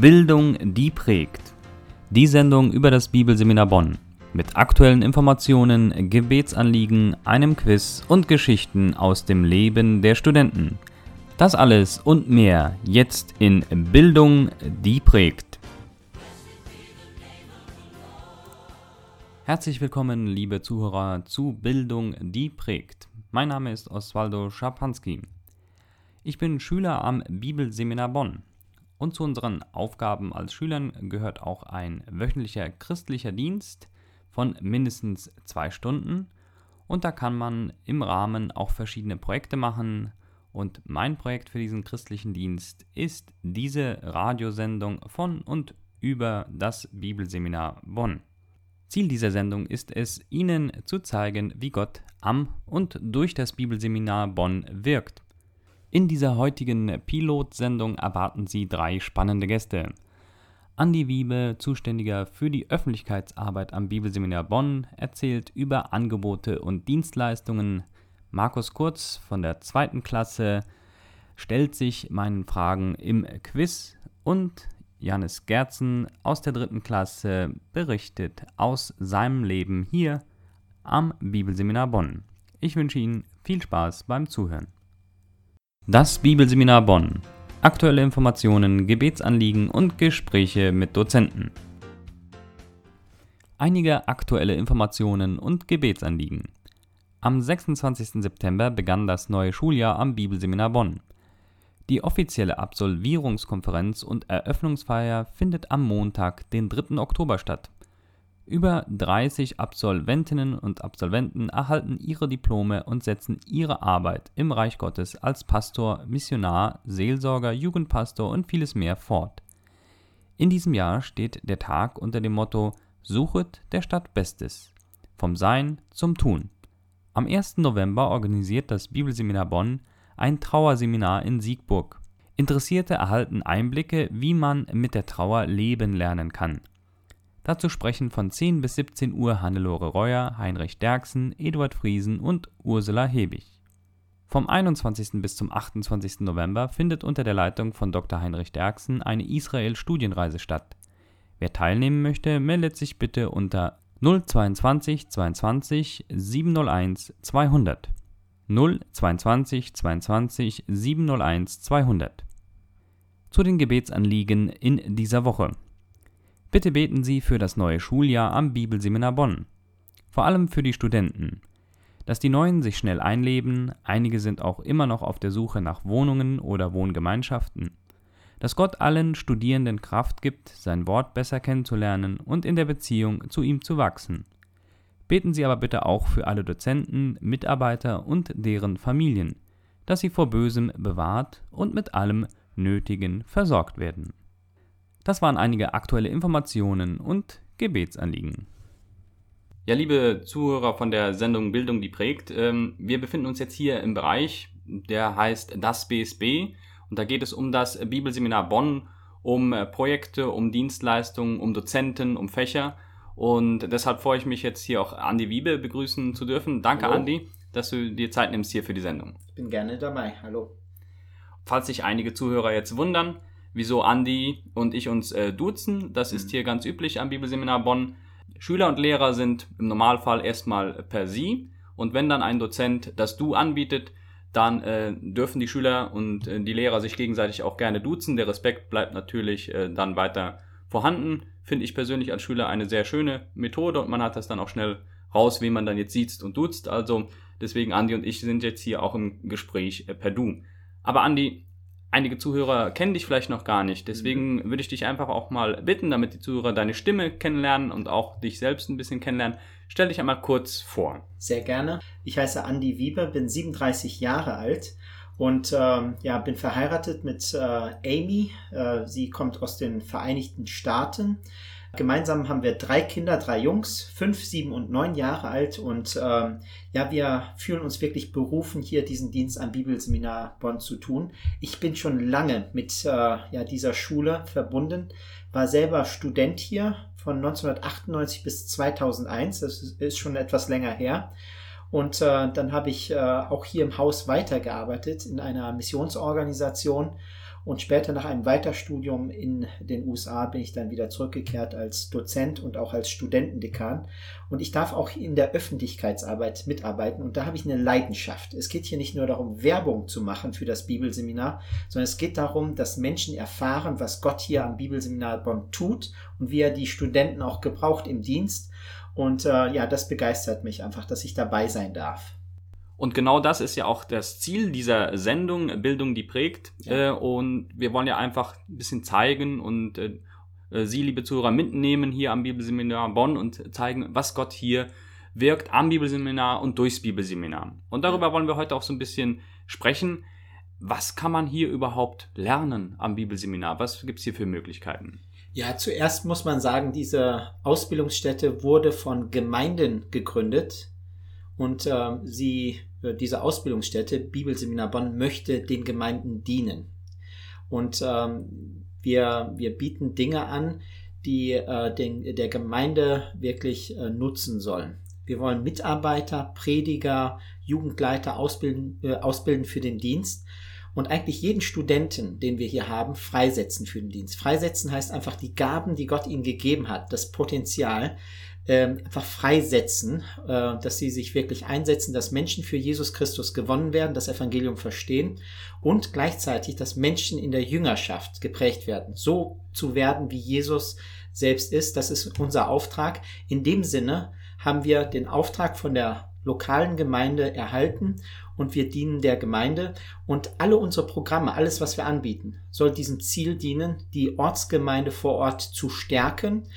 Bildung, die prägt. Die Sendung über das Bibelseminar Bonn. Mit aktuellen Informationen, Gebetsanliegen, einem Quiz und Geschichten aus dem Leben der Studenten. Das alles und mehr jetzt in Bildung, die prägt. Herzlich willkommen, liebe Zuhörer, zu Bildung, die prägt. Mein Name ist Oswaldo Schapanski. Ich bin Schüler am Bibelseminar Bonn. Und zu unseren Aufgaben als Schülern gehört auch ein wöchentlicher christlicher Dienst von mindestens zwei Stunden. Und da kann man im Rahmen auch verschiedene Projekte machen. Und mein Projekt für diesen christlichen Dienst ist diese Radiosendung von und über das Bibelseminar Bonn. Ziel dieser Sendung ist es, Ihnen zu zeigen, wie Gott am und durch das Bibelseminar Bonn wirkt. In dieser heutigen Pilotsendung erwarten Sie drei spannende Gäste. Andi Wiebe, zuständiger für die Öffentlichkeitsarbeit am Bibelseminar Bonn, erzählt über Angebote und Dienstleistungen. Markus Kurz von der zweiten Klasse stellt sich meinen Fragen im Quiz und Janis Gerzen aus der dritten Klasse berichtet aus seinem Leben hier am Bibelseminar Bonn. Ich wünsche Ihnen viel Spaß beim Zuhören. Das Bibelseminar Bonn. Aktuelle Informationen, Gebetsanliegen und Gespräche mit Dozenten. Einige aktuelle Informationen und Gebetsanliegen. Am 26. September begann das neue Schuljahr am Bibelseminar Bonn. Die offizielle Absolvierungskonferenz und Eröffnungsfeier findet am Montag, den 3. Oktober statt. Über 30 Absolventinnen und Absolventen erhalten ihre Diplome und setzen ihre Arbeit im Reich Gottes als Pastor, Missionar, Seelsorger, Jugendpastor und vieles mehr fort. In diesem Jahr steht der Tag unter dem Motto Suchet der Stadt Bestes. Vom Sein zum Tun. Am 1. November organisiert das Bibelseminar Bonn ein Trauerseminar in Siegburg. Interessierte erhalten Einblicke, wie man mit der Trauer leben lernen kann. Dazu sprechen von 10 bis 17 Uhr Hannelore Reuer, Heinrich Derksen, Eduard Friesen und Ursula Hebig. Vom 21. bis zum 28. November findet unter der Leitung von Dr. Heinrich Derksen eine Israel-Studienreise statt. Wer teilnehmen möchte, meldet sich bitte unter 022 22 701 200. 022 22 701 200. Zu den Gebetsanliegen in dieser Woche. Bitte beten Sie für das neue Schuljahr am Bibelseminar Bonn. Vor allem für die Studenten. Dass die Neuen sich schnell einleben, einige sind auch immer noch auf der Suche nach Wohnungen oder Wohngemeinschaften. Dass Gott allen Studierenden Kraft gibt, sein Wort besser kennenzulernen und in der Beziehung zu ihm zu wachsen. Beten Sie aber bitte auch für alle Dozenten, Mitarbeiter und deren Familien, dass sie vor Bösem bewahrt und mit allem Nötigen versorgt werden. Das waren einige aktuelle Informationen und Gebetsanliegen. Ja, liebe Zuhörer von der Sendung Bildung, die prägt, ähm, wir befinden uns jetzt hier im Bereich, der heißt das BSB. Und da geht es um das Bibelseminar Bonn, um äh, Projekte, um Dienstleistungen, um Dozenten, um Fächer. Und deshalb freue ich mich jetzt hier auch Andi Wiebe begrüßen zu dürfen. Danke, Hallo. Andi, dass du dir Zeit nimmst hier für die Sendung. Ich bin gerne dabei. Hallo. Falls sich einige Zuhörer jetzt wundern, wieso Andi und ich uns äh, duzen. Das mhm. ist hier ganz üblich am Bibelseminar Bonn. Schüler und Lehrer sind im Normalfall erstmal per Sie. Und wenn dann ein Dozent das Du anbietet, dann äh, dürfen die Schüler und äh, die Lehrer sich gegenseitig auch gerne duzen. Der Respekt bleibt natürlich äh, dann weiter vorhanden. Finde ich persönlich als Schüler eine sehr schöne Methode und man hat das dann auch schnell raus, wen man dann jetzt sieht und duzt. Also deswegen Andi und ich sind jetzt hier auch im Gespräch äh, per Du. Aber Andi, einige Zuhörer kennen dich vielleicht noch gar nicht. Deswegen mhm. würde ich dich einfach auch mal bitten, damit die Zuhörer deine Stimme kennenlernen und auch dich selbst ein bisschen kennenlernen. Stell dich einmal kurz vor. Sehr gerne. Ich heiße Andi Wieber, bin 37 Jahre alt und ähm, ja, bin verheiratet mit äh, Amy. Äh, sie kommt aus den Vereinigten Staaten. Gemeinsam haben wir drei Kinder, drei Jungs, fünf, sieben und neun Jahre alt. Und ähm, ja, wir fühlen uns wirklich berufen, hier diesen Dienst am Bibelseminar Bonn zu tun. Ich bin schon lange mit äh, ja, dieser Schule verbunden, war selber Student hier von 1998 bis 2001. Das ist schon etwas länger her. Und äh, dann habe ich äh, auch hier im Haus weitergearbeitet in einer Missionsorganisation Und später nach einem Weiterstudium in den USA bin ich dann wieder zurückgekehrt als Dozent und auch als Studentendekan. Und ich darf auch in der Öffentlichkeitsarbeit mitarbeiten. Und da habe ich eine Leidenschaft. Es geht hier nicht nur darum, Werbung zu machen für das Bibelseminar, sondern es geht darum, dass Menschen erfahren, was Gott hier am Bibelseminar Bonn tut und wie er die Studenten auch gebraucht im Dienst. Und äh, ja, das begeistert mich einfach, dass ich dabei sein darf. Und genau das ist ja auch das Ziel dieser Sendung, Bildung, die prägt. Ja. Äh, und wir wollen ja einfach ein bisschen zeigen und äh, äh, Sie, liebe Zuhörer, mitnehmen hier am Bibelseminar Bonn und zeigen, was Gott hier wirkt am Bibelseminar und durchs Bibelseminar. Und darüber wollen wir heute auch so ein bisschen sprechen. Was kann man hier überhaupt lernen am Bibelseminar? Was gibt es hier für Möglichkeiten? Ja, zuerst muss man sagen, diese Ausbildungsstätte wurde von Gemeinden gegründet und äh, sie diese Ausbildungsstätte, Bibelseminar Bonn, möchte den Gemeinden dienen. Und ähm, wir, wir bieten Dinge an, die äh, den, der Gemeinde wirklich äh, nutzen sollen. Wir wollen Mitarbeiter, Prediger, Jugendleiter ausbilden, äh, ausbilden für den Dienst und eigentlich jeden Studenten, den wir hier haben, freisetzen für den Dienst. Freisetzen heißt einfach die Gaben, die Gott ihnen gegeben hat, das Potenzial, ähm, einfach freisetzen, äh, dass sie sich wirklich einsetzen, dass Menschen für Jesus Christus gewonnen werden, das Evangelium verstehen und gleichzeitig, dass Menschen in der Jüngerschaft geprägt werden, so zu werden, wie Jesus selbst ist. Das ist unser Auftrag. In dem Sinne haben wir den Auftrag von der lokalen Gemeinde erhalten und wir dienen der Gemeinde und alle unsere Programme, alles was wir anbieten, soll diesem Ziel dienen, die Ortsgemeinde vor Ort zu stärken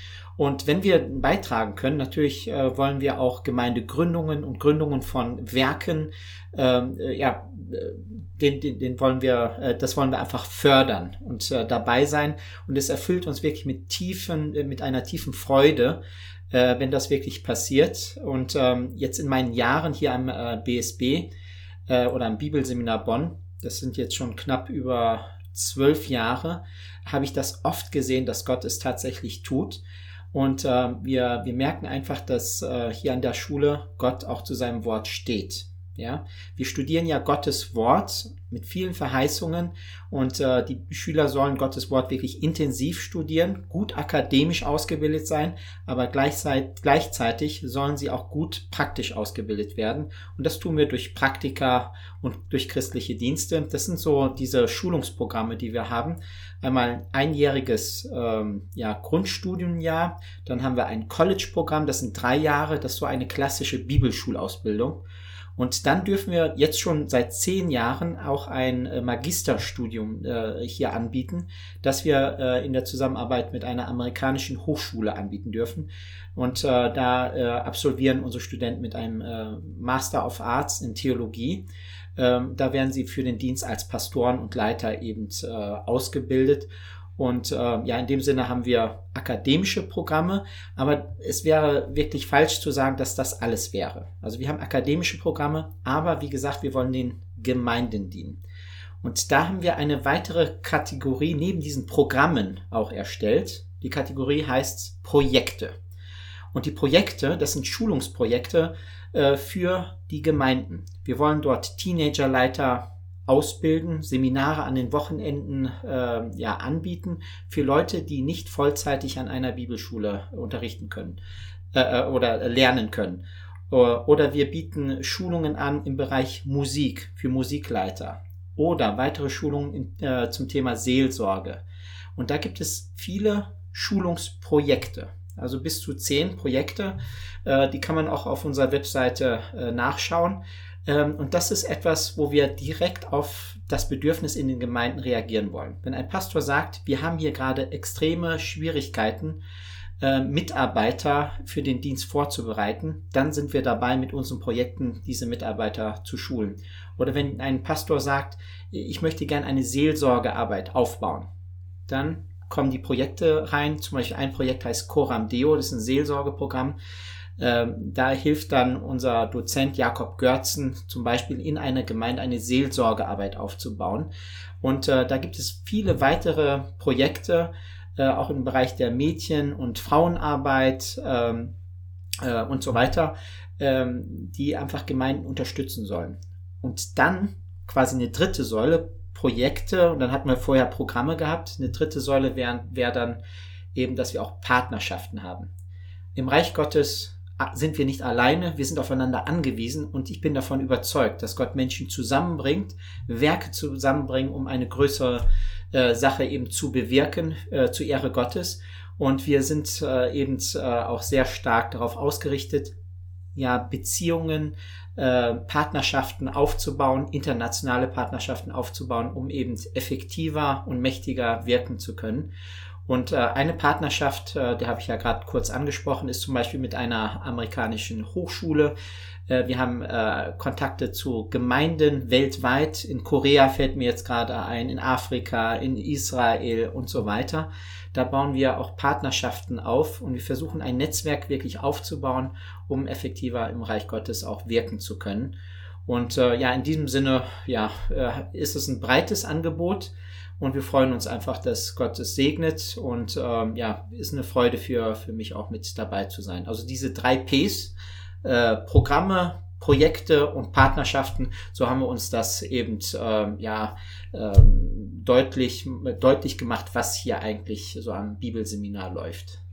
und wenn wir beitragen können, natürlich äh, wollen wir auch Gemeindegründungen und Gründungen von Werken, ähm, äh, ja, äh, den, den, den wollen wir, äh, das wollen wir einfach fördern und äh, dabei sein. Und es erfüllt uns wirklich mit tiefen, äh, mit einer tiefen Freude, äh, wenn das wirklich passiert. Und ähm, jetzt in meinen Jahren hier am äh, BSB äh, oder am Bibelseminar Bonn, das sind jetzt schon knapp über zwölf Jahre, habe ich das oft gesehen, dass Gott es tatsächlich tut. Und äh, wir, wir merken einfach, dass äh, hier an der Schule Gott auch zu seinem Wort steht. Ja, wir studieren ja Gottes Wort mit vielen Verheißungen und äh, die Schüler sollen Gottes Wort wirklich intensiv studieren, gut akademisch ausgebildet sein, aber gleichzeitig, gleichzeitig sollen sie auch gut praktisch ausgebildet werden. Und das tun wir durch Praktika und durch christliche Dienste. Das sind so diese Schulungsprogramme, die wir haben. Einmal ein einjähriges ähm, ja, Grundstudienjahr, dann haben wir ein College-Programm, das sind drei Jahre, das ist so eine klassische Bibelschulausbildung. Und dann dürfen wir jetzt schon seit zehn Jahren auch ein äh, Magisterstudium äh, hier anbieten, das wir äh, in der Zusammenarbeit mit einer amerikanischen Hochschule anbieten dürfen. Und äh, da äh, absolvieren unsere Studenten mit einem äh, Master of Arts in Theologie. Ähm, da werden sie für den Dienst als Pastoren und Leiter eben äh, ausgebildet. Und äh, ja, in dem Sinne haben wir akademische Programme, aber es wäre wirklich falsch zu sagen, dass das alles wäre. Also wir haben akademische Programme, aber wie gesagt, wir wollen den Gemeinden dienen. Und da haben wir eine weitere Kategorie neben diesen Programmen auch erstellt. Die Kategorie heißt Projekte. Und die Projekte, das sind Schulungsprojekte äh, für die Gemeinden. Wir wollen dort Teenagerleiter ausbilden, Seminare an den Wochenenden äh, ja, anbieten für Leute, die nicht vollzeitig an einer Bibelschule unterrichten können äh, äh oder lernen können. Oder wir bieten Schulungen an im Bereich Musik für Musikleiter oder weitere Schulungen in, äh, zum Thema Seelsorge. Und da gibt es viele Schulungsprojekte, also bis zu zehn Projekte. Äh, die kann man auch auf unserer Webseite äh, nachschauen. Ähm, und das ist etwas, wo wir direkt auf das Bedürfnis in den Gemeinden reagieren wollen. Wenn ein Pastor sagt, wir haben hier gerade extreme Schwierigkeiten, äh, Mitarbeiter für den Dienst vorzubereiten, dann sind wir dabei, mit unseren Projekten diese Mitarbeiter zu schulen. Oder wenn ein Pastor sagt, ich möchte gerne eine Seelsorgearbeit aufbauen, dann kommen die Projekte rein. Zum Beispiel ein Projekt heißt Coram Deo, das ist ein Seelsorgeprogramm. Ähm, da hilft dann unser Dozent Jakob Görzen zum Beispiel in einer Gemeinde eine Seelsorgearbeit aufzubauen. Und äh, da gibt es viele weitere Projekte, äh, auch im Bereich der Mädchen- und Frauenarbeit ähm, äh, und so weiter, ähm, die einfach Gemeinden unterstützen sollen. Und dann quasi eine dritte Säule, Projekte und dann hatten wir vorher Programme gehabt. Eine dritte Säule wäre wär dann eben, dass wir auch Partnerschaften haben. Im Reich Gottes sind wir nicht alleine, wir sind aufeinander angewiesen und ich bin davon überzeugt, dass Gott Menschen zusammenbringt, Werke zusammenbringen, um eine größere äh, Sache eben zu bewirken, äh, zu Ehre Gottes. Und wir sind äh, eben äh, auch sehr stark darauf ausgerichtet, ja, Beziehungen, äh, Partnerschaften aufzubauen, internationale Partnerschaften aufzubauen, um eben effektiver und mächtiger wirken zu können. Und äh, eine Partnerschaft, äh, der habe ich ja gerade kurz angesprochen, ist zum Beispiel mit einer amerikanischen Hochschule. Äh, wir haben äh, Kontakte zu Gemeinden weltweit. In Korea fällt mir jetzt gerade ein, in Afrika, in Israel und so weiter. Da bauen wir auch Partnerschaften auf und wir versuchen ein Netzwerk wirklich aufzubauen, um effektiver im Reich Gottes auch wirken zu können. Und äh, ja, in diesem Sinne, ja, äh, ist es ein breites Angebot und wir freuen uns einfach, dass Gott es segnet und ähm, ja, ist eine Freude für, für mich auch mit dabei zu sein. Also diese drei Ps, äh, Programme, Projekte und Partnerschaften, so haben wir uns das eben ähm, ja ähm, deutlich deutlich gemacht, was hier eigentlich so am Bibelseminar läuft.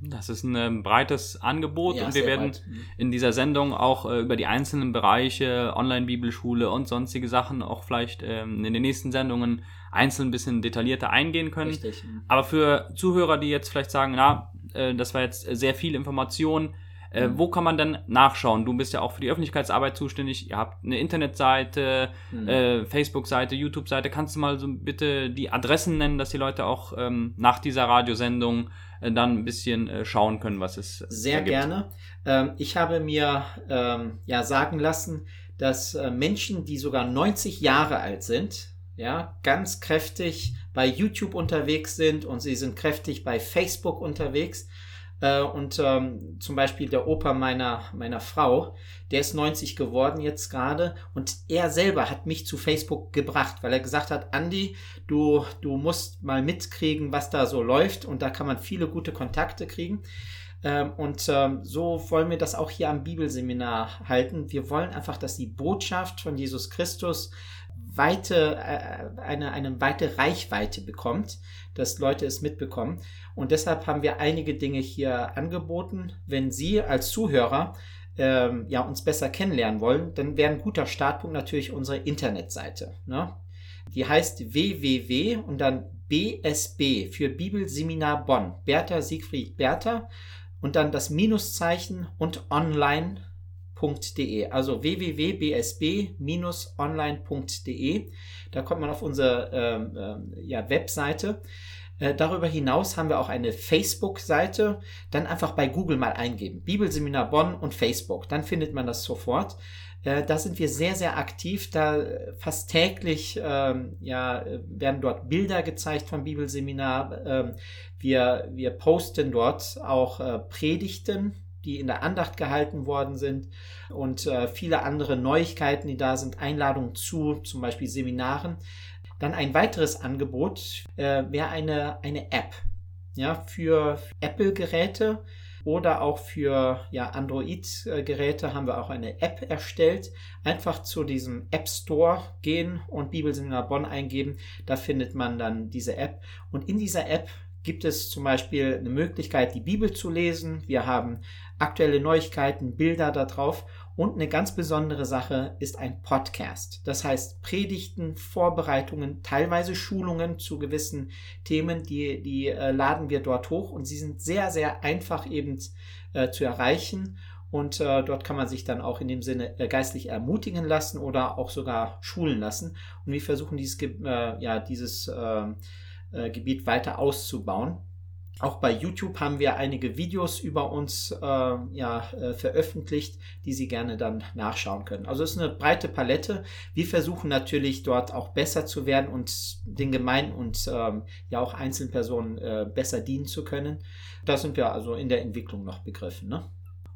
Das ist ein ähm, breites Angebot ja, und wir werden breit. Mhm. in dieser Sendung auch äh, über die einzelnen Bereiche, Online-Bibelschule und sonstige Sachen auch vielleicht ähm, in den nächsten Sendungen einzeln ein bisschen detaillierter eingehen können. Richtig. Aber für Zuhörer, die jetzt vielleicht sagen, na, äh, das war jetzt sehr viel Information, äh, mhm. wo kann man denn nachschauen? Du bist ja auch für die Öffentlichkeitsarbeit zuständig. Ihr habt eine Internetseite, mhm. äh, Facebook-Seite, YouTube-Seite. Kannst du mal so bitte die Adressen nennen, dass die Leute auch ähm, nach dieser Radiosendung äh, dann ein bisschen äh, schauen können, was es Sehr gerne. Ähm, ich habe mir ähm, ja sagen lassen, dass äh, Menschen, die sogar 90 Jahre alt sind, ja, ganz kräftig bei YouTube unterwegs sind und sie sind kräftig bei Facebook unterwegs. Äh, und ähm, zum Beispiel der Opa meiner, meiner Frau, der ist 90 geworden jetzt gerade und er selber hat mich zu Facebook gebracht, weil er gesagt hat, Andy, du, du musst mal mitkriegen, was da so läuft und da kann man viele gute Kontakte kriegen. Ähm, und ähm, so wollen wir das auch hier am Bibelseminar halten. Wir wollen einfach, dass die Botschaft von Jesus Christus weite, äh, eine, eine weite Reichweite bekommt, dass Leute es mitbekommen. Und deshalb haben wir einige Dinge hier angeboten. Wenn Sie als Zuhörer ähm, ja, uns besser kennenlernen wollen, dann wäre ein guter Startpunkt natürlich unsere Internetseite. Ne? Die heißt www und dann BSB für Bibelseminar Bonn. Bertha Siegfried Bertha und dann das Minuszeichen und online www.bsb.de, also www.bsb-online.de. Da kommt man auf unsere ähm, ähm, ja, Webseite. Äh, darüber hinaus haben wir auch eine Facebook-Seite. Dann einfach bei Google mal eingeben. Bibelseminar Bonn und Facebook. Dann findet man das sofort. Äh, da sind wir sehr, sehr aktiv. Da fast täglich ähm, ja, werden dort Bilder gezeigt vom Bibelseminar. Ähm, wir, wir posten dort auch äh, Predigten die in der Andacht gehalten worden sind und äh, viele andere Neuigkeiten, die da sind, Einladungen zu zum Beispiel Seminaren. Dann ein weiteres Angebot äh, wäre eine, eine App ja, für Apple-Geräte oder auch für ja, Android-Geräte haben wir auch eine App erstellt. Einfach zu diesem App Store gehen und Bibelseminar Bonn eingeben. Da findet man dann diese App. Und in dieser App gibt es zum Beispiel eine Möglichkeit, die Bibel zu lesen. Wir haben aktuelle Neuigkeiten, Bilder da drauf. Und eine ganz besondere Sache ist ein Podcast. Das heißt Predigten, Vorbereitungen, teilweise Schulungen zu gewissen Themen, die, die äh, laden wir dort hoch und sie sind sehr, sehr einfach eben äh, zu erreichen. Und äh, dort kann man sich dann auch in dem Sinne äh, geistlich ermutigen lassen oder auch sogar schulen lassen. Und wir versuchen dieses, äh, ja, dieses ähm, äh, Gebiet weiter auszubauen. Auch bei YouTube haben wir einige Videos über uns äh, ja, äh, veröffentlicht, die Sie gerne dann nachschauen können. Also es ist eine breite Palette. Wir versuchen natürlich dort auch besser zu werden und den Gemeinden und ähm, ja auch Einzelpersonen äh, besser dienen zu können. Da sind wir also in der Entwicklung noch begriffen. Ne?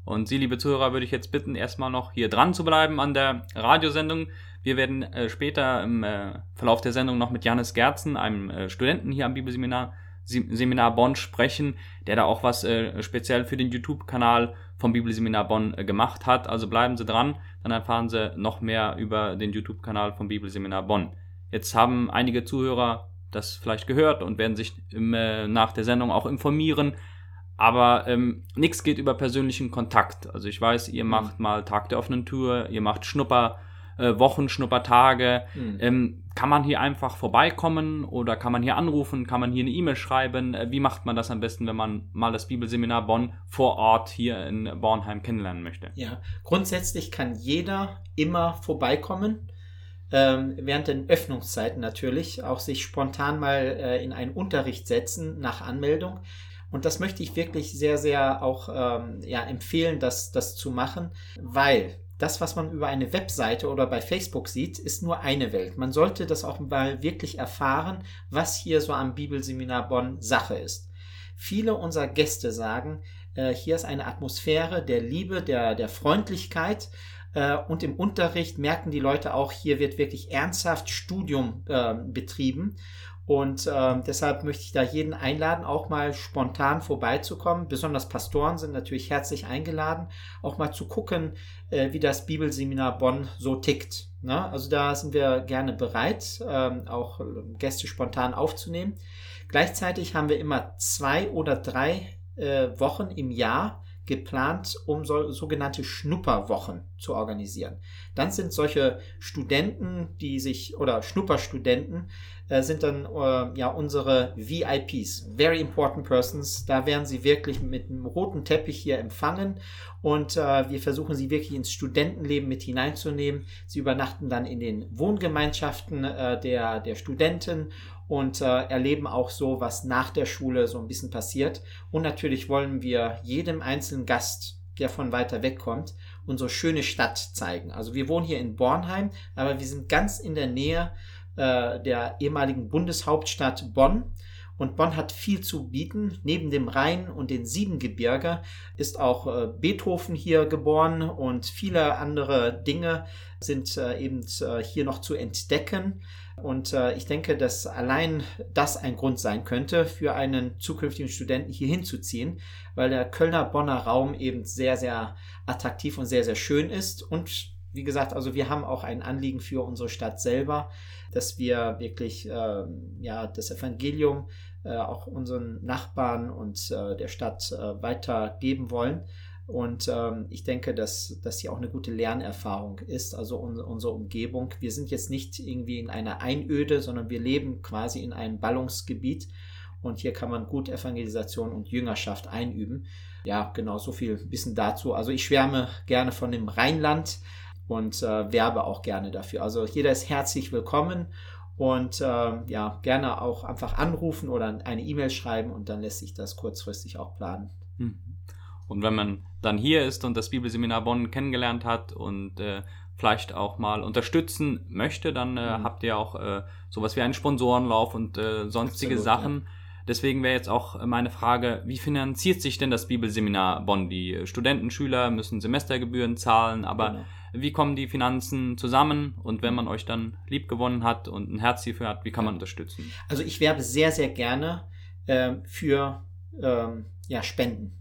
Und Sie, liebe Zuhörer, würde ich jetzt bitten, erstmal noch hier dran zu bleiben an der Radiosendung. Wir werden äh, später im äh, Verlauf der Sendung noch mit Janis Gerzen, einem äh, Studenten hier am Bibelseminar Seminar Bonn sprechen, der da auch was äh, speziell für den YouTube-Kanal vom Bibelseminar Bonn äh, gemacht hat. Also bleiben Sie dran, dann erfahren Sie noch mehr über den YouTube-Kanal vom Bibelseminar Bonn. Jetzt haben einige Zuhörer das vielleicht gehört und werden sich im, äh, nach der Sendung auch informieren. Aber ähm, nichts geht über persönlichen Kontakt. Also ich weiß, ihr mhm. macht mal Tag der offenen Tür, ihr macht Schnupper, äh, Wochen, Schnuppertage. Mhm. Ähm, kann man hier einfach vorbeikommen oder kann man hier anrufen? Kann man hier eine E-Mail schreiben? Äh, wie macht man das am besten, wenn man mal das Bibelseminar Bonn vor Ort hier in Bornheim kennenlernen möchte? Ja, grundsätzlich kann jeder immer vorbeikommen. Ähm, während den Öffnungszeiten natürlich auch sich spontan mal äh, in einen Unterricht setzen nach Anmeldung. Und das möchte ich wirklich sehr, sehr auch ähm, ja, empfehlen, das, das zu machen, weil das, was man über eine Webseite oder bei Facebook sieht, ist nur eine Welt. Man sollte das auch mal wirklich erfahren, was hier so am Bibelseminar Bonn Sache ist. Viele unserer Gäste sagen, äh, hier ist eine Atmosphäre der Liebe, der, der Freundlichkeit. Äh, und im Unterricht merken die Leute auch, hier wird wirklich ernsthaft Studium äh, betrieben. Und äh, deshalb möchte ich da jeden einladen, auch mal spontan vorbeizukommen. Besonders Pastoren sind natürlich herzlich eingeladen, auch mal zu gucken, äh, wie das Bibelseminar Bonn so tickt. Ne? Also da sind wir gerne bereit, ähm, auch Gäste spontan aufzunehmen. Gleichzeitig haben wir immer zwei oder drei äh, Wochen im Jahr geplant, um so, sogenannte Schnupperwochen zu organisieren. Dann sind solche Studenten, die sich oder Schnupperstudenten sind dann äh, ja unsere VIPs, Very Important Persons. Da werden sie wirklich mit einem roten Teppich hier empfangen und äh, wir versuchen sie wirklich ins Studentenleben mit hineinzunehmen. Sie übernachten dann in den Wohngemeinschaften äh, der, der Studenten und äh, erleben auch so, was nach der Schule so ein bisschen passiert. Und natürlich wollen wir jedem einzelnen Gast, der von weiter weg kommt, unsere schöne Stadt zeigen. Also wir wohnen hier in Bornheim, aber wir sind ganz in der Nähe äh, der ehemaligen Bundeshauptstadt Bonn. Und Bonn hat viel zu bieten. Neben dem Rhein und den Siebengebirge ist auch äh, Beethoven hier geboren und viele andere Dinge sind äh, eben hier noch zu entdecken. Und ich denke, dass allein das ein Grund sein könnte, für einen zukünftigen Studenten hier hinzuziehen, weil der Kölner-Bonner Raum eben sehr, sehr attraktiv und sehr, sehr schön ist. Und wie gesagt, also wir haben auch ein Anliegen für unsere Stadt selber, dass wir wirklich äh, ja, das Evangelium äh, auch unseren Nachbarn und äh, der Stadt äh, weitergeben wollen. Und ähm, ich denke, dass das hier auch eine gute Lernerfahrung ist, also un unsere Umgebung. Wir sind jetzt nicht irgendwie in einer Einöde, sondern wir leben quasi in einem Ballungsgebiet. Und hier kann man gut Evangelisation und Jüngerschaft einüben. Ja, genau, so viel Wissen dazu. Also ich schwärme gerne von dem Rheinland und äh, werbe auch gerne dafür. Also jeder ist herzlich willkommen und äh, ja, gerne auch einfach anrufen oder eine E-Mail schreiben und dann lässt sich das kurzfristig auch planen. Mhm. Und wenn man dann hier ist und das Bibelseminar Bonn kennengelernt hat und äh, vielleicht auch mal unterstützen möchte, dann äh, mhm. habt ihr auch äh, sowas wie einen Sponsorenlauf und äh, sonstige Absolut, Sachen. Ja. Deswegen wäre jetzt auch meine Frage, wie finanziert sich denn das Bibelseminar Bonn? Die Studenten, Schüler müssen Semestergebühren zahlen, aber genau. Wie kommen die Finanzen zusammen? Und wenn man euch dann lieb gewonnen hat und ein Herz hierfür hat, wie kann man unterstützen? Also ich werbe sehr, sehr gerne äh, für ähm, ja, Spenden.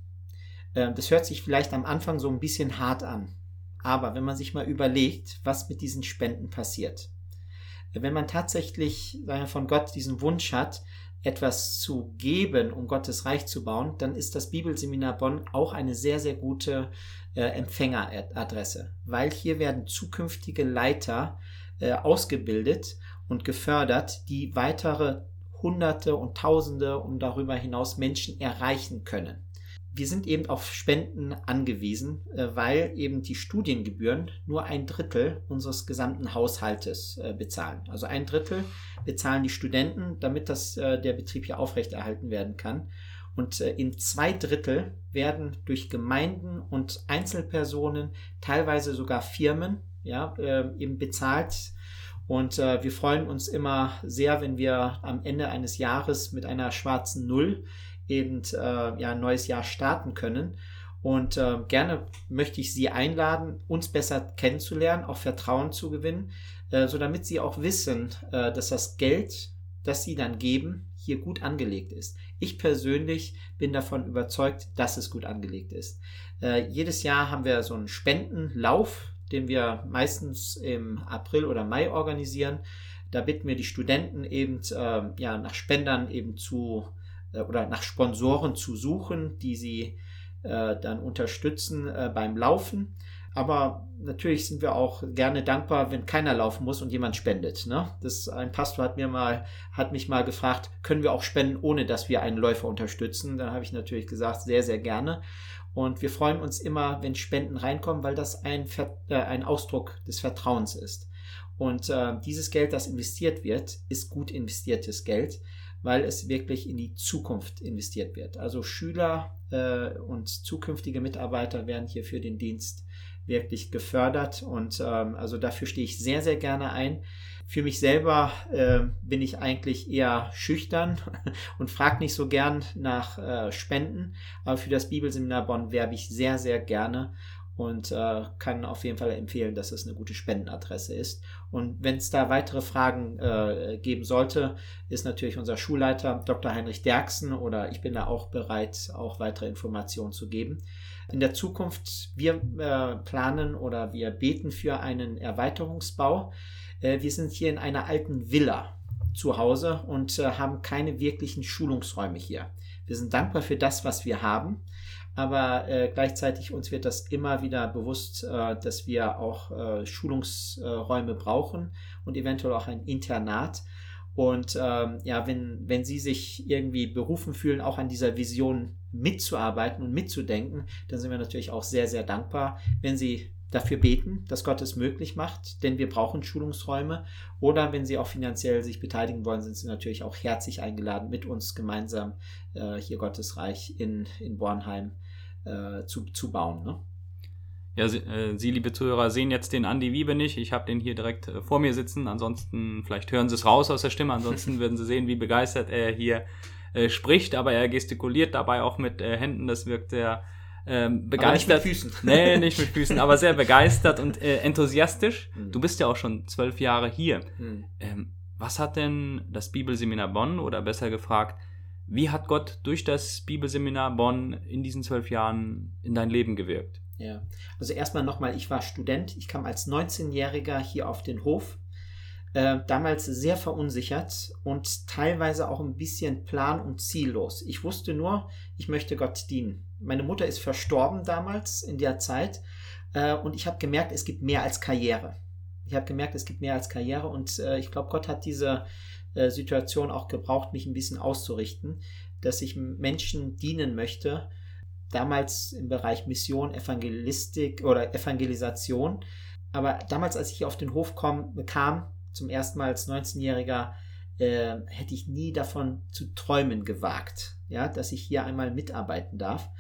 Ähm, das hört sich vielleicht am Anfang so ein bisschen hart an. Aber wenn man sich mal überlegt, was mit diesen Spenden passiert, wenn man tatsächlich von Gott diesen Wunsch hat, etwas zu geben, um Gottes Reich zu bauen, dann ist das Bibelseminar Bonn auch eine sehr, sehr gute äh, Empfängeradresse, weil hier werden zukünftige Leiter äh, ausgebildet und gefördert, die weitere Hunderte und Tausende und darüber hinaus Menschen erreichen können wir sind eben auf Spenden angewiesen, äh, weil eben die Studiengebühren nur ein Drittel unseres gesamten Haushaltes bezahlen. Also ein Drittel bezahlen die Studenten, damit das, der Betrieb hier aufrechterhalten werden kann. Und in zwei Drittel werden durch Gemeinden und Einzelpersonen, teilweise sogar Firmen, ja, eben bezahlt. Und wir freuen uns immer sehr, wenn wir am Ende eines Jahres mit einer schwarzen Null eben äh, ja, ein neues Jahr starten können. Und äh, gerne möchte ich Sie einladen, uns besser kennenzulernen, auch Vertrauen zu gewinnen, äh, so damit Sie auch wissen, äh, dass das Geld, das Sie dann geben, hier gut angelegt ist. Ich persönlich bin davon überzeugt, dass es gut angelegt ist. Äh, jedes Jahr haben wir so einen Spendenlauf, den wir meistens im April oder Mai organisieren. Da bitten wir die Studenten eben äh, ja, nach Spendern eben zu äh, oder nach Sponsoren zu suchen, die sie äh, dann unterstützen äh, beim Laufen. Aber natürlich sind wir auch gerne dankbar, wenn keiner laufen muss und jemand spendet. Ne? Das, ein Pastor hat mir mal, hat mich mal gefragt, können wir auch spenden, ohne dass wir einen Läufer unterstützen? Da habe ich natürlich gesagt, sehr, sehr gerne. Und wir freuen uns immer, wenn Spenden reinkommen, weil das ein, äh, ein Ausdruck des Vertrauens ist. Und äh, dieses Geld, das investiert wird, ist gut investiertes Geld, weil es wirklich in die Zukunft investiert wird. Also Schüler äh, und zukünftige Mitarbeiter werden hier für den Dienst wirklich gefördert und ähm, also dafür stehe ich sehr, sehr gerne ein. Für mich selber äh, bin ich eigentlich eher schüchtern und frage nicht so gern nach äh, Spenden, aber für das Bibelseminar Bonn werbe ich sehr, sehr gerne und äh, kann auf jeden Fall empfehlen, dass es eine gute Spendenadresse ist. Und wenn es da weitere Fragen äh, geben sollte, ist natürlich unser Schulleiter Dr. Heinrich Derksen oder ich bin da auch bereit, auch weitere Informationen zu geben. In der Zukunft, wir äh, planen oder wir beten für einen Erweiterungsbau. Äh, wir sind hier in einer alten Villa zu Hause und äh, haben keine wirklichen Schulungsräume hier. Wir sind dankbar für das, was wir haben aber äh, gleichzeitig uns wird das immer wieder bewusst, äh, dass wir auch äh, Schulungsräume brauchen und eventuell auch ein Internat. Und ähm, ja, wenn, wenn Sie sich irgendwie berufen fühlen, auch an dieser Vision mitzuarbeiten und mitzudenken, dann sind wir natürlich auch sehr, sehr dankbar, wenn Sie dafür beten, dass Gott es möglich macht, denn wir brauchen Schulungsräume. Oder wenn Sie auch finanziell sich beteiligen wollen, sind Sie natürlich auch herzlich eingeladen, mit uns gemeinsam äh, hier Gottes Reich in, in Bornheim äh, zu, zu bauen. Ne? Ja, Sie, äh, Sie, liebe Zuhörer, sehen jetzt den Andi Wiebe nicht. Ich habe den hier direkt äh, vor mir sitzen. Ansonsten, vielleicht hören Sie es raus aus der Stimme. Ansonsten würden Sie sehen, wie begeistert er hier äh, spricht. Aber er gestikuliert dabei auch mit äh, Händen. Das wirkt sehr ähm, begeistert. Aber nicht mit Füßen. Nee, nicht mit Füßen, aber sehr begeistert und äh, enthusiastisch. Mhm. Du bist ja auch schon zwölf Jahre hier. Mhm. Ähm, was hat denn das Bibelseminar Bonn oder besser gefragt, wie hat Gott durch das Bibelseminar Bonn in diesen zwölf Jahren in dein Leben gewirkt? Ja, also erstmal nochmal, ich war Student, ich kam als 19-Jähriger hier auf den Hof, äh, damals sehr verunsichert und teilweise auch ein bisschen plan- und ziellos. Ich wusste nur, ich möchte Gott dienen. Meine Mutter ist verstorben damals in der Zeit äh, und ich habe gemerkt, es gibt mehr als Karriere. Ich habe gemerkt, es gibt mehr als Karriere und äh, ich glaube, Gott hat diese äh, Situation auch gebraucht, mich ein bisschen auszurichten, dass ich Menschen dienen möchte. Damals im Bereich Mission, Evangelistik oder Evangelisation. Aber damals, als ich auf den Hof komm, kam, zum ersten Mal als 19-Jähriger, äh, hätte ich nie davon zu träumen gewagt, ja, dass ich hier einmal mitarbeiten darf.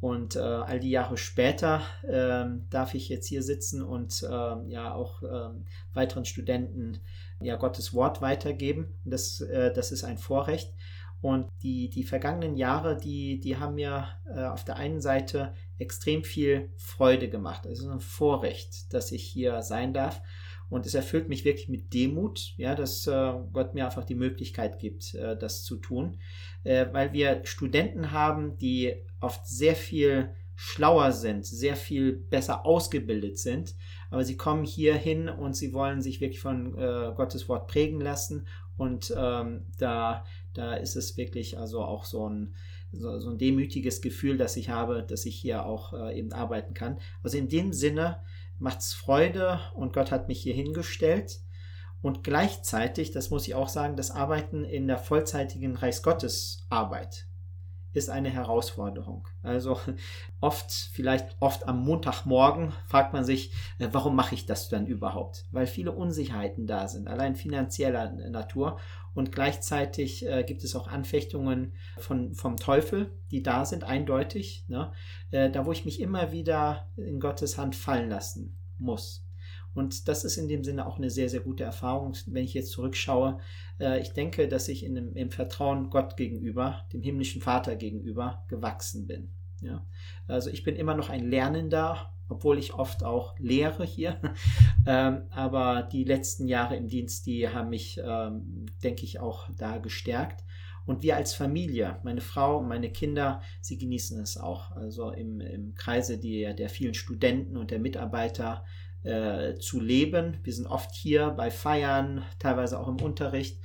Und äh, all die Jahre später äh, darf ich jetzt hier sitzen und äh, ja auch ähm, weiteren Studenten ja Gottes Wort weitergeben. Und das, äh, das ist ein Vorrecht. Und die, die vergangenen Jahre, die, die haben mir äh, auf der einen Seite extrem viel Freude gemacht. Es ist ein Vorrecht, dass ich hier sein darf. Und es erfüllt mich wirklich mit Demut, ja, dass äh, Gott mir einfach die Möglichkeit gibt, äh, das zu tun. Äh, weil wir Studenten haben, die oft sehr viel schlauer sind, sehr viel besser ausgebildet sind, aber sie kommen hier hin und sie wollen sich wirklich von Gottes Wort prägen lassen und ähm, da, da ist es wirklich also auch so ein, so, so, ein demütiges Gefühl, dass ich habe, dass ich hier auch äh, eben arbeiten kann. Also in dem Sinne macht es Freude und Gott hat mich hier hingestellt. Und gleichzeitig, das muss ich auch sagen, das Arbeiten in der vollzeitigen Reichsgottesarbeit ist eine Herausforderung. Also oft, vielleicht oft am Montagmorgen fragt man sich, äh, warum mache ich das dann überhaupt? Weil viele Unsicherheiten da sind, allein finanzieller Natur. Und gleichzeitig äh, gibt es auch Anfechtungen von, vom Teufel, die da sind, eindeutig. Ne? Äh, da, wo ich mich immer wieder in Gottes Hand fallen lassen muss. Und das ist in dem Sinne auch eine sehr, sehr gute Erfahrung, wenn ich jetzt zurückschaue. Äh, ich denke, dass ich in dem, im Vertrauen Gott gegenüber, dem himmlischen Vater gegenüber, gewachsen bin. Ja? Also ich bin immer noch ein Lernender, obwohl ich oft auch lehre hier. ähm, aber die letzten Jahre im Dienst, die haben mich, ähm, denke ich, auch da gestärkt. Und wir als Familie, meine Frau und meine Kinder, sie genießen es auch. Also im, im Kreise der, der vielen Studenten und der Mitarbeiter äh, zu leben. Wir sind oft hier bei Feiern, teilweise auch im Unterricht.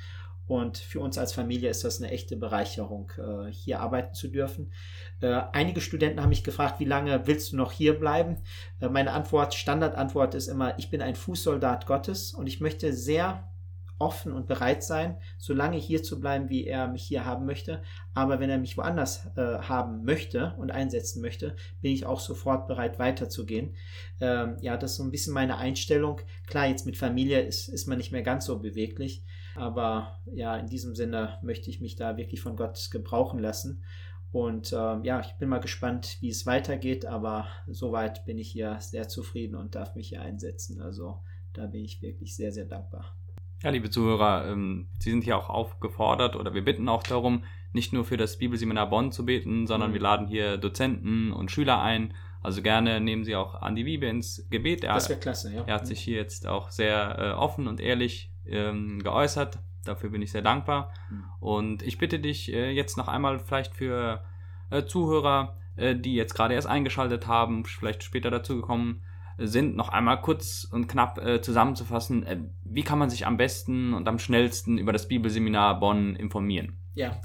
Und für uns als Familie ist das eine echte Bereicherung, äh, hier arbeiten zu dürfen. Äh, einige Studenten haben mich gefragt, wie lange willst du noch hier bleiben? Äh, meine Antwort, Standardantwort ist immer, ich bin ein Fußsoldat Gottes und ich möchte sehr offen und bereit sein, so lange hier zu bleiben, wie er mich hier haben möchte. Aber wenn er mich woanders äh, haben möchte und einsetzen möchte, bin ich auch sofort bereit, weiterzugehen. Ähm, ja, das ist so ein bisschen meine Einstellung. Klar, jetzt mit Familie ist, ist man nicht mehr ganz so beweglich. Aber ja, in diesem Sinne möchte ich mich da wirklich von Gott gebrauchen lassen. Und ähm, ja, ich bin mal gespannt, wie es weitergeht, aber soweit bin ich hier sehr zufrieden und darf mich hier einsetzen. Also da bin ich wirklich sehr, sehr dankbar. Ja, liebe Zuhörer, ähm, Sie sind hier auch aufgefordert oder wir bitten auch darum, nicht nur für das Bibelseminar Bonn zu beten, sondern mhm. wir laden hier Dozenten und Schüler ein. Also gerne nehmen Sie auch Andi Wiebe ins Gebet. Er, das wäre klasse, ja. Er hat sich hier jetzt auch sehr äh, offen und ehrlich ähm, geäußert. Dafür bin ich sehr dankbar. Mhm. Und ich bitte dich äh, jetzt noch einmal vielleicht für äh, Zuhörer, äh, die jetzt gerade erst eingeschaltet haben, vielleicht später dazugekommen sind, noch einmal kurz und knapp äh, zusammenzufassen, äh, wie kann man sich am besten und am schnellsten über das Bibelseminar Bonn informieren? Ja,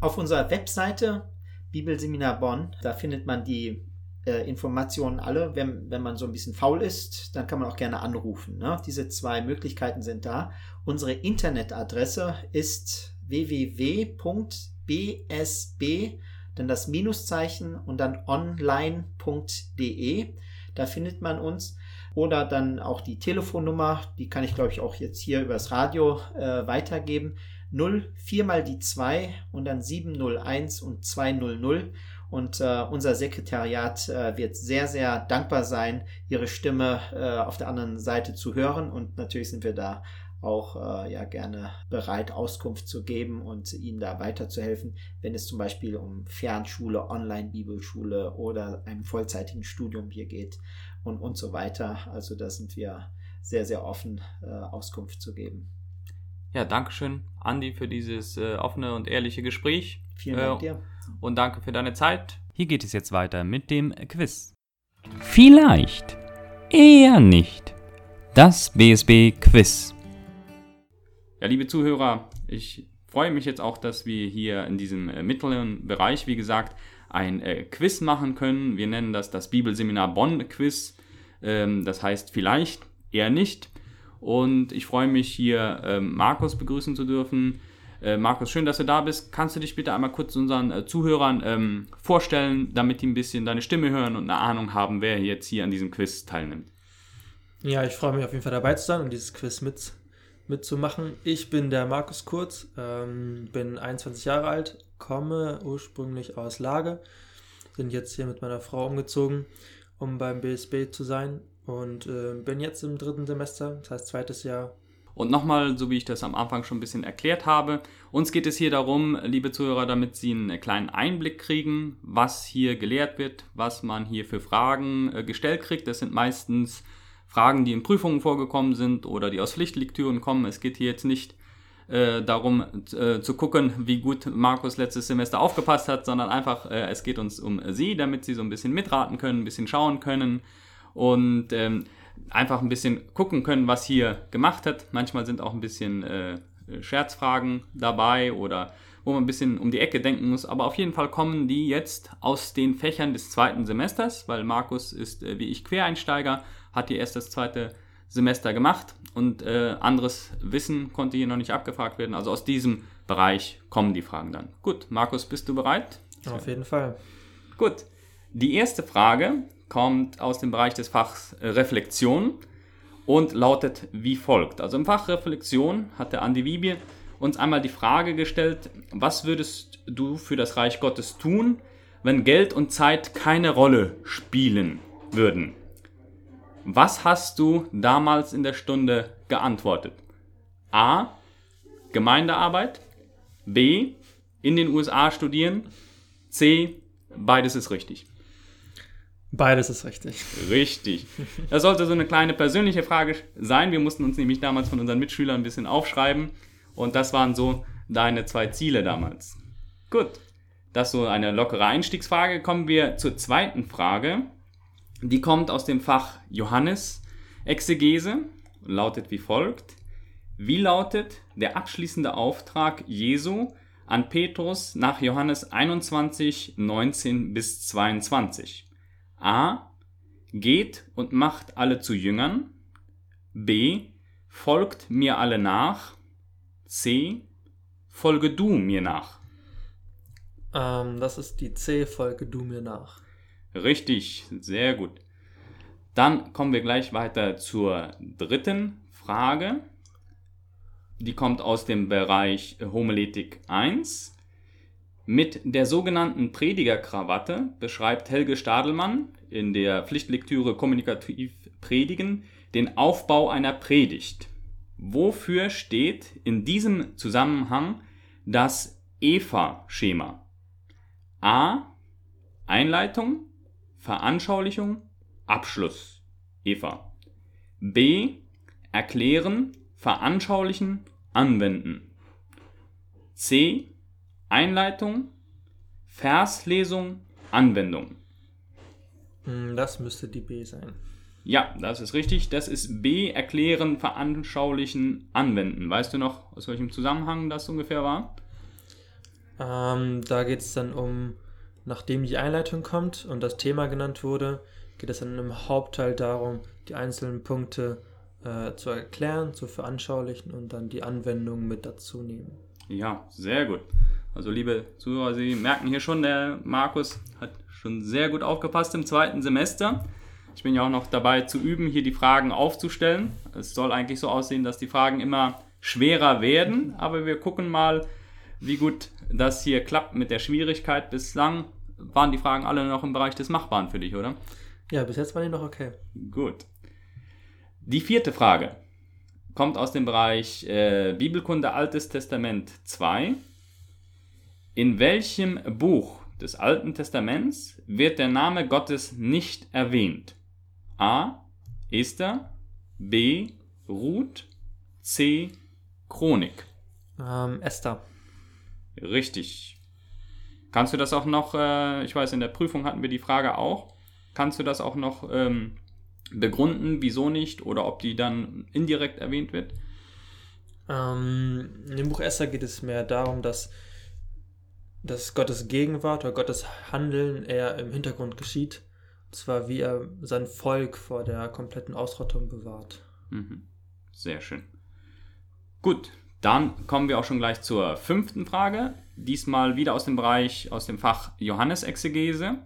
auf unserer Webseite Bibelseminar Bonn, da findet man die äh, Informationen alle. Wenn, wenn man so ein bisschen faul ist, dann kann man auch gerne anrufen. Ne? Diese zwei Möglichkeiten sind da. Unsere Internetadresse ist www.bsb, dann das Minuszeichen und dann online.de. Da findet man uns. Oder dann auch die Telefonnummer, die kann ich glaube ich auch jetzt hier übers Radio äh, weitergeben. 0, 4 mal die 2 und dann 701 und 200. Und äh, unser Sekretariat äh, wird sehr, sehr dankbar sein, Ihre Stimme äh, auf der anderen Seite zu hören. Und natürlich sind wir da auch äh, ja gerne bereit, Auskunft zu geben und Ihnen da weiterzuhelfen, wenn es zum Beispiel um Fernschule, Online-Bibelschule oder einem vollzeitigen Studium hier geht und, und so weiter. Also da sind wir sehr, sehr offen, äh, Auskunft zu geben. Ja, Dankeschön, Andi, für dieses äh, offene und ehrliche Gespräch. Vielen Dank dir. Und danke für deine Zeit. Hier geht es jetzt weiter mit dem Quiz. Vielleicht, eher nicht. Das BSB Quiz. Ja, liebe Zuhörer, ich freue mich jetzt auch, dass wir hier in diesem äh, mittleren Bereich, wie gesagt, ein äh, Quiz machen können. Wir nennen das das Bibelseminar Bonn Quiz. Ähm, das heißt vielleicht, eher nicht. Und ich freue mich hier, äh, Markus begrüßen zu dürfen. Äh, Markus, schön, dass du da bist. Kannst du dich bitte einmal kurz unseren Zuhörern ähm, vorstellen, damit die ein bisschen deine Stimme hören und eine Ahnung haben, wer jetzt hier an diesem Quiz teilnimmt? Ja, ich freue mich auf jeden Fall dabei zu sein und dieses Quiz mit mitzumachen. Ich bin der Markus Kurz, ähm, bin 21 Jahre alt, komme ursprünglich aus Lage, bin jetzt hier mit meiner Frau umgezogen, um beim BSB zu sein und äh, bin jetzt im dritten Semester, das heißt zweites Jahr. Und nochmal, so wie ich das am Anfang schon ein bisschen erklärt habe, uns geht es hier darum, liebe Zuhörer, damit Sie einen kleinen Einblick kriegen, was hier gelehrt wird, was man hier für Fragen äh, gestellt kriegt. Das sind meistens Fragen, die in Prüfungen vorgekommen sind oder die aus Pflichtlektüren kommen. Es geht hier jetzt nicht äh, darum äh, zu gucken, wie gut Markus letztes Semester aufgepasst hat, sondern einfach, äh, es geht uns um Sie, damit Sie so ein bisschen mitraten können, ein bisschen schauen können und ähm, einfach ein bisschen gucken können, was hier gemacht hat. Manchmal sind auch ein bisschen äh, Scherzfragen dabei oder wo man ein bisschen um die Ecke denken muss. Aber auf jeden Fall kommen die jetzt aus den Fächern des zweiten Semesters, weil Markus ist äh, wie ich Quereinsteiger hat hier erst das zweite Semester gemacht und äh, anderes Wissen konnte hier noch nicht abgefragt werden. Also aus diesem Bereich kommen die Fragen dann. Gut, Markus, bist du bereit? Auf jeden Fall. Gut. Die erste Frage kommt aus dem Bereich des Fachs Reflexion und lautet wie folgt. Also im Fach Reflexion hat der Andi Wiebie uns einmal die Frage gestellt, was würdest du für das Reich Gottes tun, wenn Geld und Zeit keine Rolle spielen würden? Was hast du damals in der Stunde geantwortet? A. Gemeindearbeit. B. In den USA studieren. C. Beides ist richtig. Beides ist richtig. Richtig. Das sollte so eine kleine persönliche Frage sein. Wir mussten uns nämlich damals von unseren Mitschülern ein bisschen aufschreiben. Und das waren so deine zwei Ziele damals. Gut. Das ist so eine lockere Einstiegsfrage. Kommen wir zur zweiten Frage. Die kommt aus dem Fach Johannes Exegese lautet wie folgt. Wie lautet der abschließende Auftrag Jesu an Petrus nach Johannes 21, 19 bis 22? A. Geht und macht alle zu Jüngern. B. Folgt mir alle nach. C. Folge du mir nach. Ähm, das ist die C-Folge Du mir nach. Richtig, sehr gut. Dann kommen wir gleich weiter zur dritten Frage. Die kommt aus dem Bereich Homiletik 1. Mit der sogenannten Predigerkrawatte beschreibt Helge Stadelmann in der Pflichtlektüre Kommunikativ Predigen den Aufbau einer Predigt. Wofür steht in diesem Zusammenhang das EVA-Schema? A. Einleitung, Veranschaulichung, Abschluss. Eva. B. Erklären, veranschaulichen, anwenden. C. Einleitung, Verslesung, Anwendung. Hm, Das müsste die B sein. Ja, das ist richtig. Das ist B. Erklären, veranschaulichen, anwenden. Weißt du noch, aus welchem Zusammenhang das ungefähr war? Ähm, da geht es dann um, nachdem die Einleitung kommt und das Thema genannt wurde, geht es dann im Hauptteil darum, die einzelnen Punkte äh, zu erklären, zu veranschaulichen und dann die Anwendung mit dazu nehmen. Ja, sehr gut. Also liebe Zuhörer, Sie merken hier schon, der Markus hat schon sehr gut aufgepasst im zweiten Semester. Ich bin ja auch noch dabei zu üben, hier die Fragen aufzustellen. Es soll eigentlich so aussehen, dass die Fragen immer schwerer werden, aber wir gucken mal, wie gut das hier klappt mit der Schwierigkeit. Bislang waren die Fragen alle noch im Bereich des Machbaren für dich, oder? Ja, bis jetzt waren die noch okay. Gut. Die vierte Frage kommt aus dem Bereich äh, Bibelkunde Altes Testament 2. In welchem Buch des Alten Testaments wird der Name Gottes nicht erwähnt? A. Esther, B. Ruth, C. Chronik. Ähm, Esther. Richtig. Kannst du das auch noch, äh, ich weiß, in der Prüfung hatten wir die Frage auch, kannst du das auch noch ähm, begründen, wieso nicht oder ob die dann indirekt erwähnt wird? Ähm, in dem Buch Esther geht es mehr darum, dass, dass Gottes Gegenwart oder Gottes Handeln eher im Hintergrund geschieht. Und zwar, wie er sein Volk vor der kompletten Ausrottung bewahrt. Mhm. Sehr schön. Gut, dann kommen wir auch schon gleich zur fünften Frage. Diesmal wieder aus dem Bereich, aus dem Fach Johannesexegese.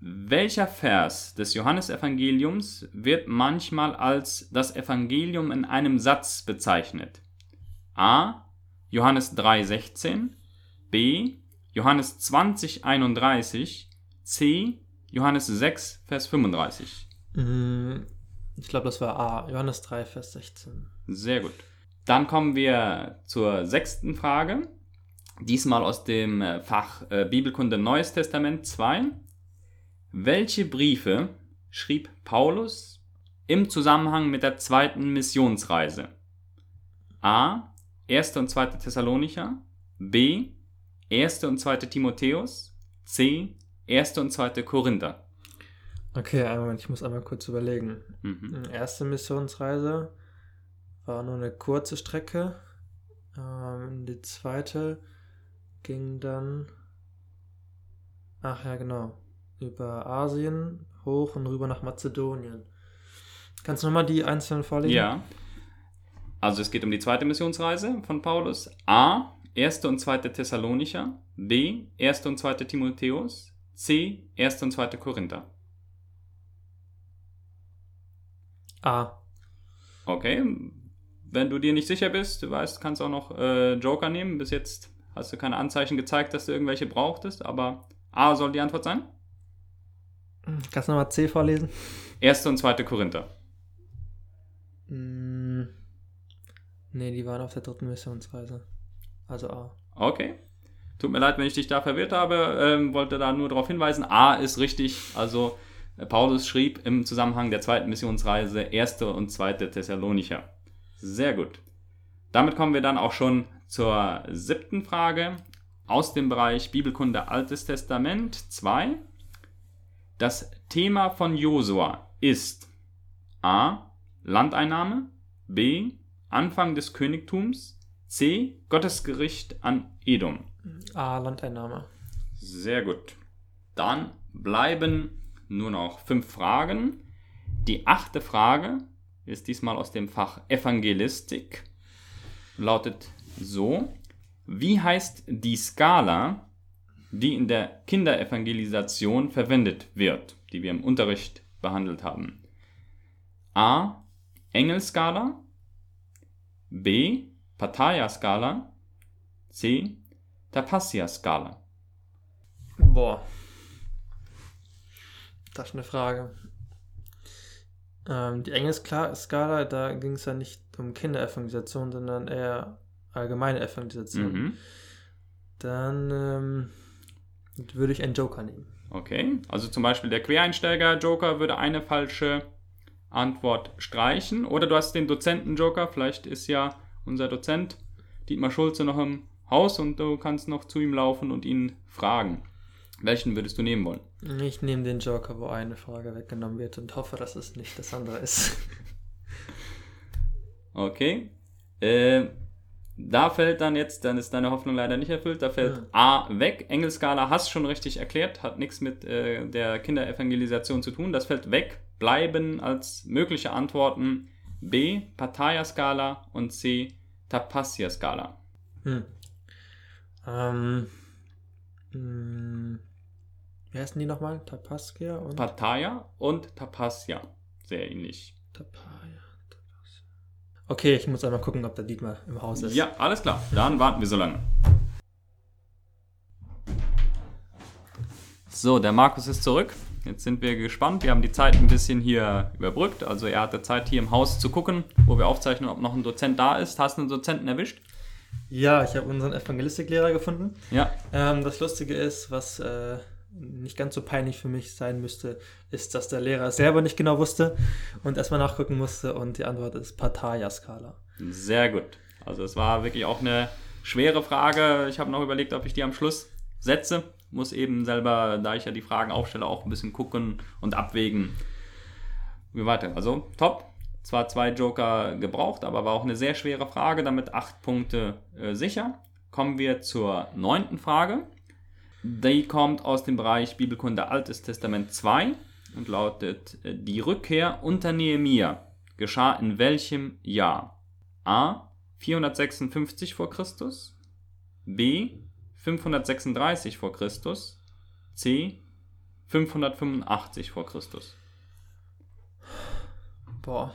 Welcher Vers des Johannesevangeliums wird manchmal als das Evangelium in einem Satz bezeichnet? A. Johannes 3,16 B. Johannes 20,31 C. Johannes 6, Vers 35 Mm, Ich glaube, das war A. Johannes 3, Vers 16. Sehr gut. Dann kommen wir zur sechsten Frage. Diesmal aus dem äh, Fach äh, Bibelkunde Neues Testament 2. Welche Briefe schrieb Paulus im Zusammenhang mit der zweiten Missionsreise? A. 1. und 2. Thessalonicher. B. 1. und 2. Timotheus. C. 1. und 2. Korinther. Okay, einen Moment, ich muss einmal kurz überlegen. Mhm. Erste Missionsreise war nur eine kurze Strecke. Ähm, die zweite ging dann. Ach ja, genau. Über Asien hoch und rüber nach Mazedonien. Kannst du nochmal die einzelnen vorlesen? Ja. Also es geht um die zweite Missionsreise von Paulus. A. 1. und 2. Thessalonicher. B. 1. und 2. Timotheus. C. 1. und 2. Korinther. A. Okay. Wenn du dir nicht sicher bist, du weißt, kannst auch noch äh, Joker nehmen. Bis jetzt hast du keine Anzeichen gezeigt, dass du irgendwelche brauchtest, aber A soll die Antwort sein. Kannst du nochmal C vorlesen? 1. und 2. Korinther. Mm, nee, die waren auf der dritten Missionsreise. Also A. Okay. Tut mir leid, wenn ich dich da verwirrt habe. Ähm, wollte da nur darauf hinweisen. A ist richtig. Also äh, Paulus schrieb im Zusammenhang der zweiten Missionsreise 1. und 2. Thessalonicher. Sehr gut. Damit kommen wir dann auch schon zur siebten Frage aus dem Bereich Bibelkunde Altes Testament 2. Das Thema von Josua ist A. Landeinnahme, B. Anfang des Königtums, C. Gottesgericht an Edom. A. Landeinnahme. Sehr gut. Dann bleiben nur noch fünf Fragen. Die achte Frage ist diesmal aus dem Fach Evangelistik. Lautet so: Wie heißt die Skala, die in der Kinderevangelisation verwendet wird, die wir im Unterricht behandelt haben? A. Engelskala, B. Pataya-Skala, C. Tapasya-Skala. Boah. Das ist eine Frage. Ähm, die Engelskala, da ging es ja nicht um Kinderevangelisation, sondern eher allgemeine Evangelisation. Mhm. Dann ähm, würde ich einen Joker nehmen. Okay, also zum Beispiel der Quereinsteiger-Joker würde eine falsche Antwort streichen. Oder du hast den Dozenten-Joker, vielleicht ist ja unser Dozent Dietmar Schulze noch im Haus und du kannst noch zu ihm laufen und ihn fragen. Welchen würdest du nehmen wollen? Ich nehme den Joker, wo eine Frage weggenommen wird und hoffe, dass es nicht das andere ist. Okay. Äh, da fällt dann jetzt, dann ist deine Hoffnung leider nicht erfüllt, da fällt Ja. A weg. Engelskala hast schon richtig erklärt, hat nichts mit äh, der Kinderevangelisation zu tun. Das fällt weg. Bleiben als mögliche Antworten B. Pataya-Skala und C. Tapasya-Skala. Hm. Ähm. mh, Wie heißen die nochmal? Tapaskia und Pataya und Tapasya. Sehr ähnlich. Tapaya. Tapaskia. Okay, ich muss einmal gucken, ob der Dietmar im Haus ist. Ja, alles klar. Dann warten wir so lange. So, der Markus ist zurück. Jetzt sind wir gespannt. Wir haben die Zeit ein bisschen hier überbrückt. Also er hatte Zeit hier im Haus zu gucken, wo wir aufzeichnen, ob noch ein Dozent da ist. Hast du einen Dozenten erwischt? Ja, ich habe unseren Evangelistiklehrer gefunden. Ja. Ähm, das Lustige ist, was äh, nicht ganz so peinlich für mich sein müsste, ist, dass der Lehrer es selber nicht genau wusste und erstmal nachgucken musste und die Antwort ist Pataya-Skala. Sehr gut. Also es war wirklich auch eine schwere Frage. Ich habe noch überlegt, ob ich die am Schluss setze. Muss eben selber, da ich ja die Fragen aufstelle, auch ein bisschen gucken und abwägen, wie weiter. Also top. Zwar zwei Joker gebraucht, aber war auch eine sehr schwere Frage, damit acht Punkte äh, sicher. Kommen wir zur neunten Frage. Die kommt aus dem Bereich Bibelkunde Altes Testament 2 und lautet: äh, Die Rückkehr unter Nehemia geschah in welchem Jahr? A. 456 vor Christus, B. 536 vor Christus, C. 585 vor Christus. Boah,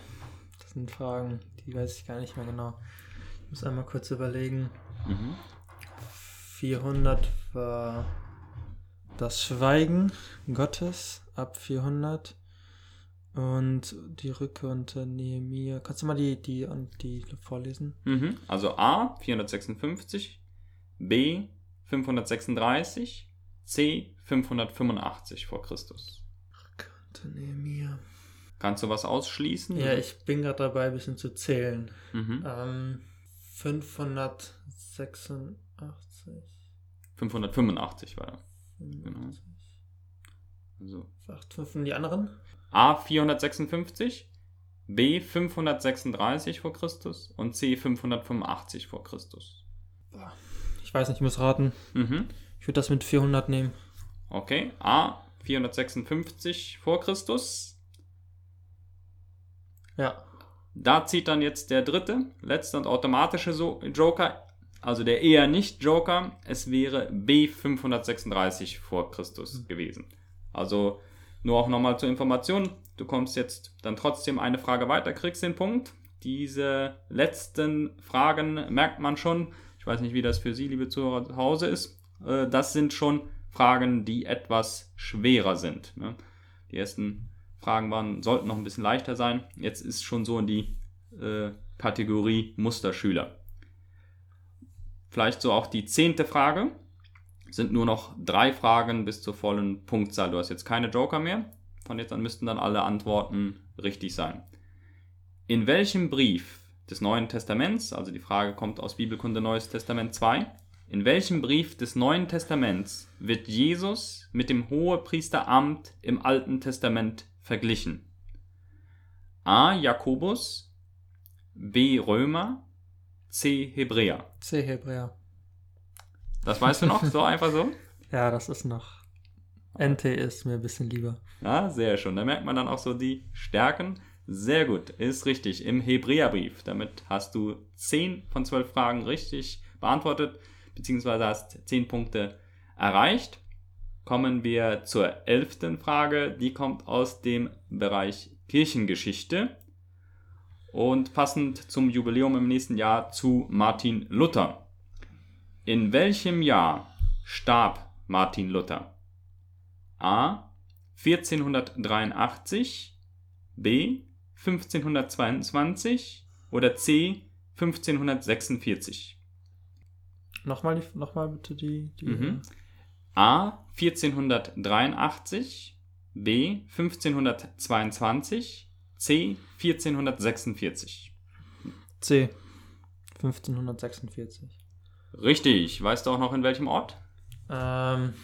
das sind Fragen, die weiß ich gar nicht mehr genau. Ich muss einmal kurz überlegen. Mhm. 400 war das Schweigen Gottes ab 400 und die Rückkehr unter Nehemia. Kannst du mal die, die die vorlesen? Mhm. Also A 456, B 536, C 585 vor Christus. Rückkehr unter Nehemia. Kannst du was ausschließen? Ja, ich bin gerade dabei, ein bisschen zu zählen. Mhm. Ähm, 586. 585 war er. Genau. Also Acht, fünf und die anderen? A 456, B 536 vor Christus und C 585 vor Christus. Ich weiß nicht, ich muss raten. Mhm. Ich würde das mit 400 nehmen. Okay, A 456 vor Christus. Ja. Da zieht dann jetzt der dritte, letzte und automatische so Joker, also der eher nicht Joker. Es wäre B 536 vor Christus gewesen. Also nur auch nochmal zur Information, du kommst jetzt dann trotzdem eine Frage weiter, kriegst den Punkt. Diese letzten Fragen merkt man schon. Ich weiß nicht, wie das für Sie, liebe Zuhörer, zu Hause ist. Äh, Das sind schon Fragen, die etwas schwerer sind. ne? Die ersten Fragen waren, sollten noch ein bisschen leichter sein. Jetzt ist schon so in die äh, Kategorie Musterschüler. Vielleicht so auch die zehnte Frage. Sind nur noch drei Fragen bis zur vollen Punktzahl. Du hast jetzt keine Joker mehr. Von jetzt an müssten dann alle Antworten richtig sein. In welchem Brief des Neuen Testaments, also die Frage kommt aus Bibelkunde Neues Testament 2, in welchem Brief des Neuen Testaments wird Jesus mit dem Hohepriesteramt im Alten Testament verglichen? A. Jakobus, B. Römer, C. Hebräer. C. Hebräer. Das weißt du noch, so einfach so? Ja, das ist noch. NT ist mir ein bisschen lieber. Ja, sehr schön. Da merkt man dann auch so die Stärken. Sehr gut, ist richtig. Im Hebräerbrief. Damit hast du 10 von 12 Fragen richtig beantwortet, beziehungsweise hast 10 Punkte erreicht. Kommen wir zur elften Frage. Die kommt aus dem Bereich Kirchengeschichte und passend zum Jubiläum im nächsten Jahr zu Martin Luther. In welchem Jahr starb Martin Luther? A. 1483, B. 1522 oder C. 1546? Nochmal, nochmal bitte die. die Mhm. A. 1483, B. 1522, C. 1446. C. 1546. Richtig. Weißt du auch noch in welchem Ort? Ähm,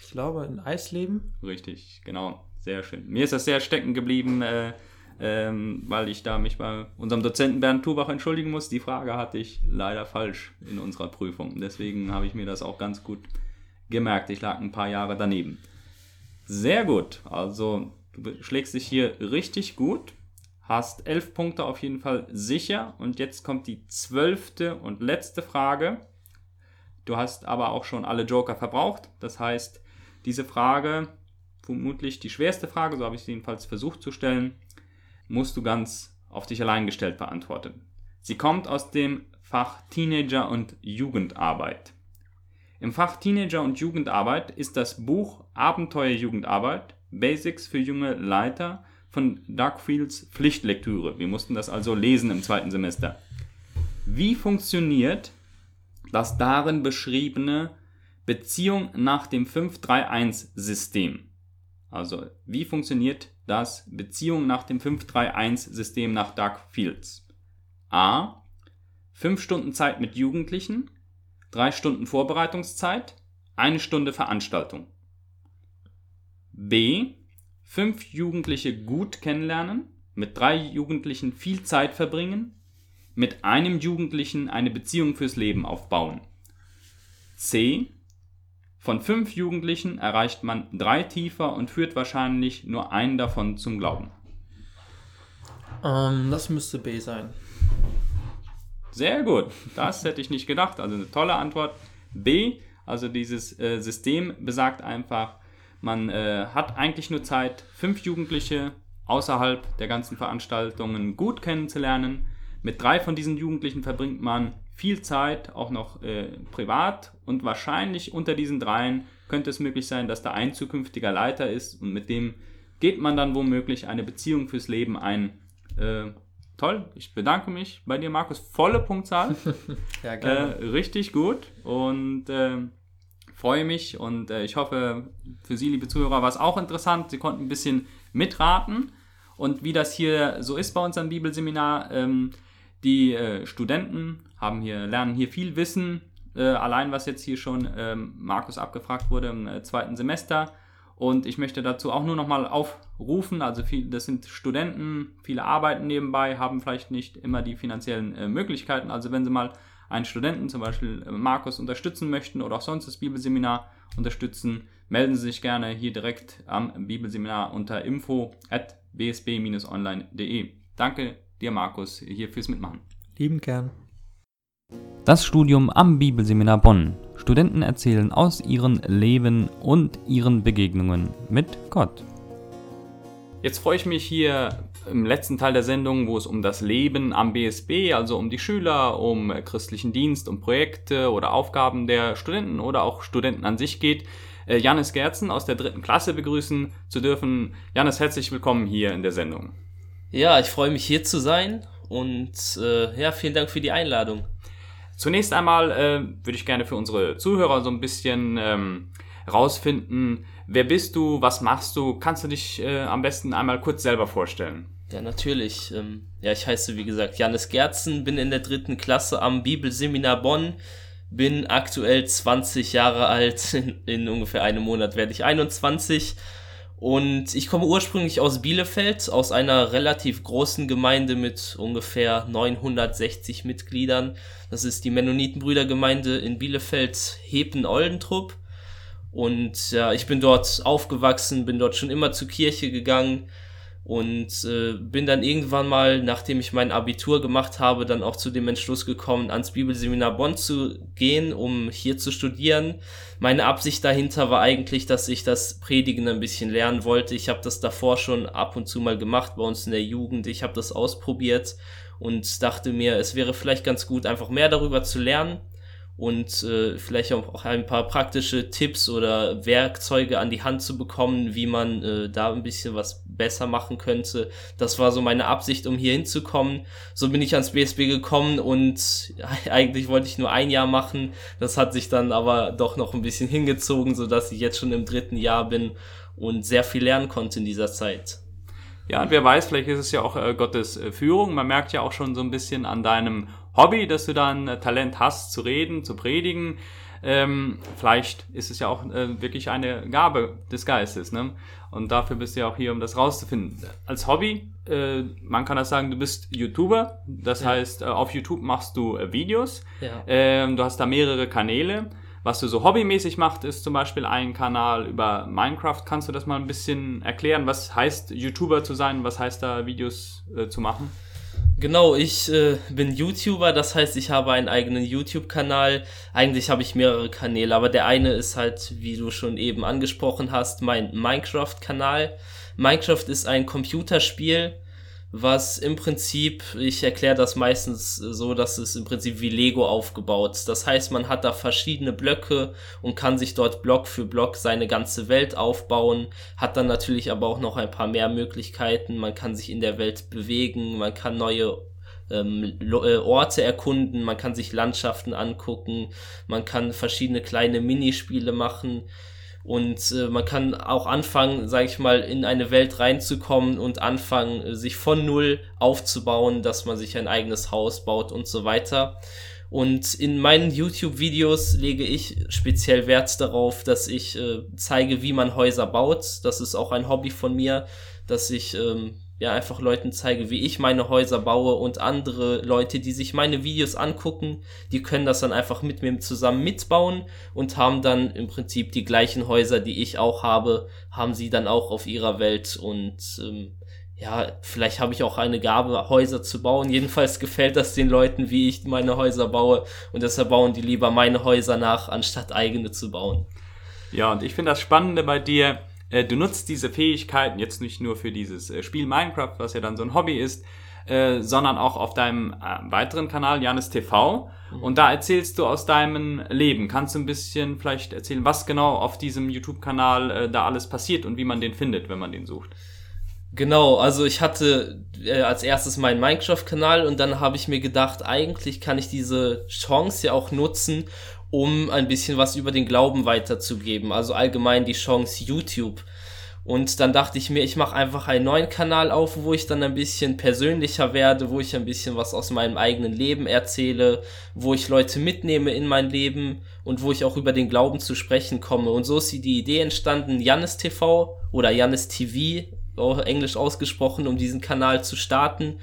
ich glaube in Eisleben. Richtig, genau. Sehr schön. Mir ist das sehr stecken geblieben, äh, ähm, weil ich da mich bei unserem Dozenten Bernd Tubach entschuldigen muss. Die Frage hatte ich leider falsch in unserer Prüfung. Deswegen habe ich mir das auch ganz gut gemerkt. Ich lag ein paar Jahre daneben. Sehr gut. Also du schlägst dich hier richtig gut. Hast elf Punkte auf jeden Fall sicher. Und jetzt kommt die zwölfte und letzte Frage. Du hast aber auch schon alle Joker verbraucht. Das heißt, diese Frage, vermutlich die schwerste Frage, so habe ich sie jedenfalls versucht zu stellen, musst du ganz auf dich allein gestellt beantworten. Sie kommt aus dem Fach Teenager und Jugendarbeit. Im Fach Teenager und Jugendarbeit ist das Buch Abenteuer Jugendarbeit Basics für junge Leiter von Doug Fields Pflichtlektüre. Wir mussten das also lesen im zweiten Semester. Wie funktioniert das darin beschriebene Beziehung nach dem 531-System? Also, wie funktioniert das Beziehung nach dem 531-System nach Doug Fields? A. 5 Stunden Zeit mit Jugendlichen, 3 Stunden Vorbereitungszeit, 1 Stunde Veranstaltung. B. 5 Jugendliche gut kennenlernen, mit 3 Jugendlichen viel Zeit verbringen, mit einem Jugendlichen eine Beziehung fürs Leben aufbauen. C. Von 5 Jugendlichen erreicht man 3 tiefer und führt wahrscheinlich nur einen davon zum Glauben. Ähm, das müsste B sein. Sehr gut, das hätte ich nicht gedacht. Also eine tolle Antwort. B, also dieses äh, System besagt einfach, man äh, hat eigentlich nur Zeit, fünf Jugendliche außerhalb der ganzen Veranstaltungen gut kennenzulernen. Mit drei von diesen Jugendlichen verbringt man viel Zeit, auch noch äh, privat und wahrscheinlich unter diesen dreien könnte es möglich sein, dass da ein zukünftiger Leiter ist und mit dem geht man dann womöglich eine Beziehung fürs Leben ein. Äh, toll, ich bedanke mich bei dir, Markus. Volle Punktzahl. Ja, Äh, richtig gut und ähm, freue mich und äh, ich hoffe, für Sie, liebe Zuhörer, war es auch interessant. Sie konnten ein bisschen mitraten und wie das hier so ist bei uns am Bibelseminar. Ähm, die äh, Studenten haben hier, lernen hier viel Wissen, äh, allein was jetzt hier schon ähm, Markus abgefragt wurde im äh, zweiten Semester. Und ich möchte dazu auch nur nochmal aufrufen, also viel, das sind Studenten, viele arbeiten nebenbei, haben vielleicht nicht immer die finanziellen äh, Möglichkeiten. Also wenn Sie mal einen Studenten, zum Beispiel äh, Markus, unterstützen möchten oder auch sonst das Bibelseminar unterstützen, melden Sie sich gerne hier direkt am Bibelseminar unter info at bsb-online.de. Danke dir, Markus, hier fürs Mitmachen. Lieben gern. Das Studium am Bibelseminar Bonn. Studenten erzählen aus ihrem Leben und ihren Begegnungen mit Gott. Jetzt freue ich mich hier im letzten Teil der Sendung, wo es um das Leben am BSB, also um die Schüler, um christlichen Dienst, um Projekte oder Aufgaben der Studenten oder auch Studenten an sich geht, äh, Janis Gerzen aus der dritten Klasse begrüßen zu dürfen. Janis, herzlich willkommen hier in der Sendung. Ja, ich freue mich hier zu sein und äh, ja, vielen Dank für die Einladung. Zunächst einmal äh, würde ich gerne für unsere Zuhörer so ein bisschen ähm, rausfinden, wer bist du, was machst du? Kannst du dich äh, am besten einmal kurz selber vorstellen? Ja, natürlich. Ähm, ja, ich heiße wie gesagt Janis Gerzen, bin in der dritten Klasse am Bibelseminar Bonn, bin aktuell 20 Jahre alt, in, in ungefähr einem Monat werde ich 21 Und ich komme ursprünglich aus Bielefeld, aus einer relativ großen Gemeinde mit ungefähr 960 Mitgliedern. Das ist die Mennonitenbrüdergemeinde in Bielefeld Hepen-Oldentrupp. Und ja, ich bin dort aufgewachsen, bin dort schon immer zur Kirche gegangen und äh, bin dann irgendwann mal, nachdem ich mein Abitur gemacht habe, dann auch zu dem Entschluss gekommen, ans Bibelseminar Bonn zu gehen, um hier zu studieren. Meine Absicht dahinter war eigentlich, dass ich das Predigen ein bisschen lernen wollte. Ich habe das davor schon ab und zu mal gemacht bei uns in der Jugend. Ich habe das ausprobiert und dachte mir, es wäre vielleicht ganz gut, einfach mehr darüber zu lernen und äh, vielleicht auch ein paar praktische Tipps oder Werkzeuge an die Hand zu bekommen, wie man äh, da ein bisschen was besser machen könnte. Das war so meine Absicht, um hier hinzukommen. So bin ich ans BSB gekommen und eigentlich wollte ich nur ein Jahr machen. Das hat sich dann aber doch noch ein bisschen hingezogen, so dass ich jetzt schon im dritten Jahr bin und sehr viel lernen konnte in dieser Zeit. Ja, und wer weiß, vielleicht ist es ja auch äh, Gottes äh, Führung. Man merkt ja auch schon so ein bisschen an deinem Hobby, dass du dann äh, Talent hast zu reden, zu predigen. Ähm, vielleicht ist es ja auch äh, wirklich eine Gabe des Geistes. Ne? Und dafür bist du ja auch hier, um das rauszufinden. Als Hobby, äh, man kann das sagen, du bist YouTuber. Das ja. heißt, äh, auf YouTube machst du äh, Videos. Ja. Ähm, du hast da mehrere Kanäle. Was du so hobbymäßig machst, ist zum Beispiel ein Kanal über Minecraft. Kannst du das mal ein bisschen erklären? Was heißt YouTuber zu sein? Was heißt da Videos äh, zu machen? Genau, ich äh, bin YouTuber, das heißt, ich habe einen eigenen YouTube-Kanal. Eigentlich habe ich mehrere Kanäle, aber der eine ist halt, wie du schon eben angesprochen hast, mein Minecraft-Kanal. Minecraft ist ein Computerspiel, was im Prinzip, ich erkläre das meistens so, dass es im Prinzip wie Lego aufgebaut. Das heißt, man hat da verschiedene Blöcke und kann sich dort Block für Block seine ganze Welt aufbauen, hat dann natürlich aber auch noch ein paar mehr Möglichkeiten. Man kann sich in der Welt bewegen, man kann neue ähm, äh, Orte erkunden, man kann sich Landschaften angucken, man kann verschiedene kleine Minispiele machen und äh, man kann auch anfangen, sage ich mal, in eine Welt reinzukommen und anfangen, äh, sich von Null aufzubauen, dass man sich ein eigenes Haus baut und so weiter. Und in meinen YouTube-Videos lege ich speziell Wert darauf, dass ich äh, zeige, wie man Häuser baut. Das ist auch ein Hobby von mir, dass ich ähm, ja einfach Leuten zeige, wie ich meine Häuser baue und andere Leute, die sich meine Videos angucken, die können das dann einfach mit mir zusammen mitbauen und haben dann im Prinzip die gleichen Häuser, die ich auch habe, haben sie dann auch auf ihrer Welt und ähm, ja, vielleicht habe ich auch eine Gabe, Häuser zu bauen. Jedenfalls gefällt das den Leuten, wie ich meine Häuser baue und deshalb bauen die lieber meine Häuser nach, anstatt eigene zu bauen. Ja, und ich finde das Spannende bei dir, äh, du nutzt diese Fähigkeiten jetzt nicht nur für dieses äh, Spiel Minecraft, was ja dann so ein Hobby ist, äh, sondern auch auf deinem äh, weiteren Kanal, Janis TV. Mhm. Und da erzählst du aus deinem Leben. Kannst du ein bisschen vielleicht erzählen, was genau auf diesem YouTube-Kanal äh, da alles passiert und wie man den findet, wenn man den sucht? Genau, also ich hatte als erstes meinen Minecraft-Kanal und dann habe ich mir gedacht, eigentlich kann ich diese Chance ja auch nutzen, um ein bisschen was über den Glauben weiterzugeben. Also allgemein die Chance YouTube. Und dann dachte ich mir, ich mache einfach einen neuen Kanal auf, wo ich dann ein bisschen persönlicher werde, wo ich ein bisschen was aus meinem eigenen Leben erzähle, wo ich Leute mitnehme in mein Leben und wo ich auch über den Glauben zu sprechen komme. Und so ist die Idee entstanden, Jannis TV oder Jannis TV, englisch ausgesprochen, um diesen Kanal zu starten.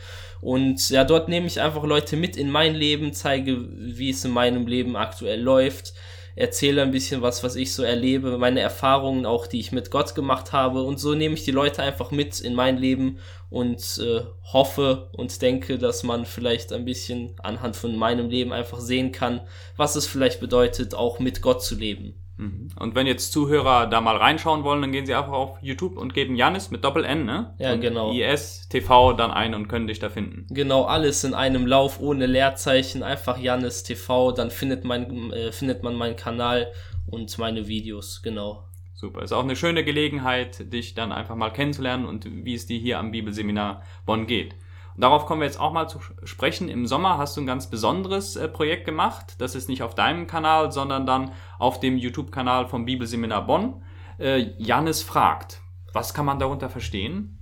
Und ja, dort nehme ich einfach Leute mit in mein Leben, zeige, wie es in meinem Leben aktuell läuft, erzähle ein bisschen was, was ich so erlebe, meine Erfahrungen auch, die ich mit Gott gemacht habe. Und so nehme ich die Leute einfach mit in mein Leben und äh, hoffe und denke, dass man vielleicht ein bisschen anhand von meinem Leben einfach sehen kann, was es vielleicht bedeutet, auch mit Gott zu leben. Mhm. Und wenn jetzt Zuhörer da mal reinschauen wollen, dann gehen sie einfach auf YouTube und geben Janis mit Doppel-N, ne? Ja, und genau. IS TV dann ein und können dich da finden. Genau, alles in einem Lauf ohne Leerzeichen, einfach Janis TV, dann findet, mein, äh, findet man meinen Kanal und meine Videos, genau. Super. Ist auch eine schöne Gelegenheit, dich dann einfach mal kennenzulernen und wie es dir hier am Bibelseminar Bonn geht. Darauf kommen wir jetzt auch mal zu sprechen. Im Sommer hast du ein ganz besonderes äh, Projekt gemacht. Das ist nicht auf deinem Kanal, sondern dann auf dem YouTube-Kanal vom Bibelseminar Bonn. Äh, Jannis fragt. Was kann man darunter verstehen?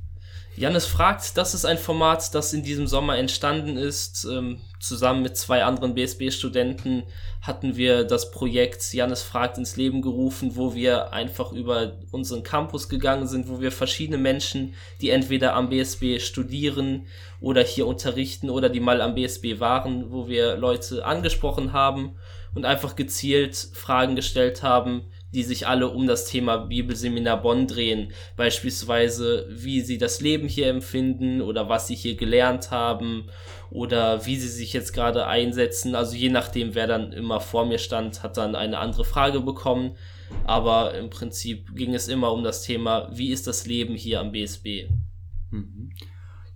Jannis fragt, das ist ein Format, das in diesem Sommer entstanden ist, ähm, zusammen mit zwei anderen BSB-Studenten hatten wir das Projekt Jannis fragt ins Leben gerufen, wo wir einfach über unseren Campus gegangen sind, wo wir verschiedene Menschen, die entweder am BSB studieren oder hier unterrichten oder die mal am BSB waren, wo wir Leute angesprochen haben und einfach gezielt Fragen gestellt haben, die sich alle um das Thema Bibelseminar Bonn drehen. Beispielsweise, wie sie das Leben hier empfinden oder was sie hier gelernt haben oder wie sie sich jetzt gerade einsetzen. Also je nachdem, wer dann immer vor mir stand, hat dann eine andere Frage bekommen. Aber im Prinzip ging es immer um das Thema, wie ist das Leben hier am BSB? Mhm.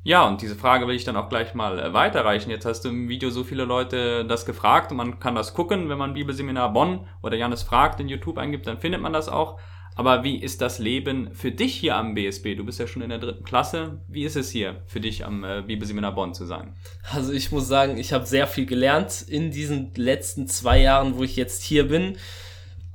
Ja, und diese Frage will ich dann auch gleich mal äh, weiterreichen. Jetzt hast du im Video so viele Leute das gefragt und man kann das gucken, wenn man Bibelseminar Bonn oder Janis fragt in YouTube eingibt, dann findet man das auch. Aber wie ist das Leben für dich hier am BSB? Du bist ja schon in der dritten Klasse. Wie ist es hier für dich am äh, Bibelseminar Bonn zu sein? Also ich muss sagen, ich habe sehr viel gelernt in diesen letzten zwei Jahren, wo ich jetzt hier bin.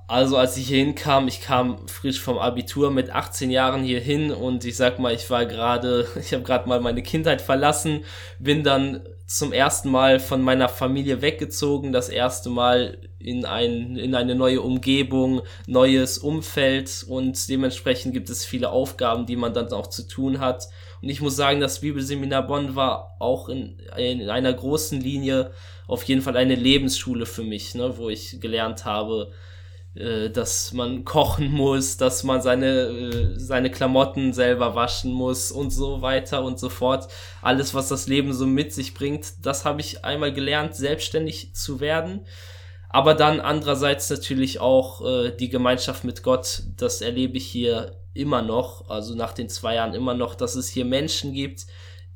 Also als ich hier hinkam, ich kam frisch vom Abitur mit 18 Jahren hier hin und ich sag mal, ich war gerade, ich habe gerade mal meine Kindheit verlassen, bin dann zum ersten Mal von meiner Familie weggezogen, das erste Mal in, ein, in eine neue Umgebung, neues Umfeld und dementsprechend gibt es viele Aufgaben, die man dann auch zu tun hat. Und ich muss sagen, das Bibelseminar Bonn war auch in, in einer großen Linie auf jeden Fall eine Lebensschule für mich, ne, wo ich gelernt habe, äh, dass man kochen muss, dass man seine, äh, seine Klamotten selber waschen muss und so weiter und so fort. Alles, was das Leben so mit sich bringt, das habe ich einmal gelernt, selbstständig zu werden. Aber dann andererseits natürlich auch äh, die Gemeinschaft mit Gott, das erlebe ich hier immer noch, also nach den zwei Jahren immer noch, dass es hier Menschen gibt,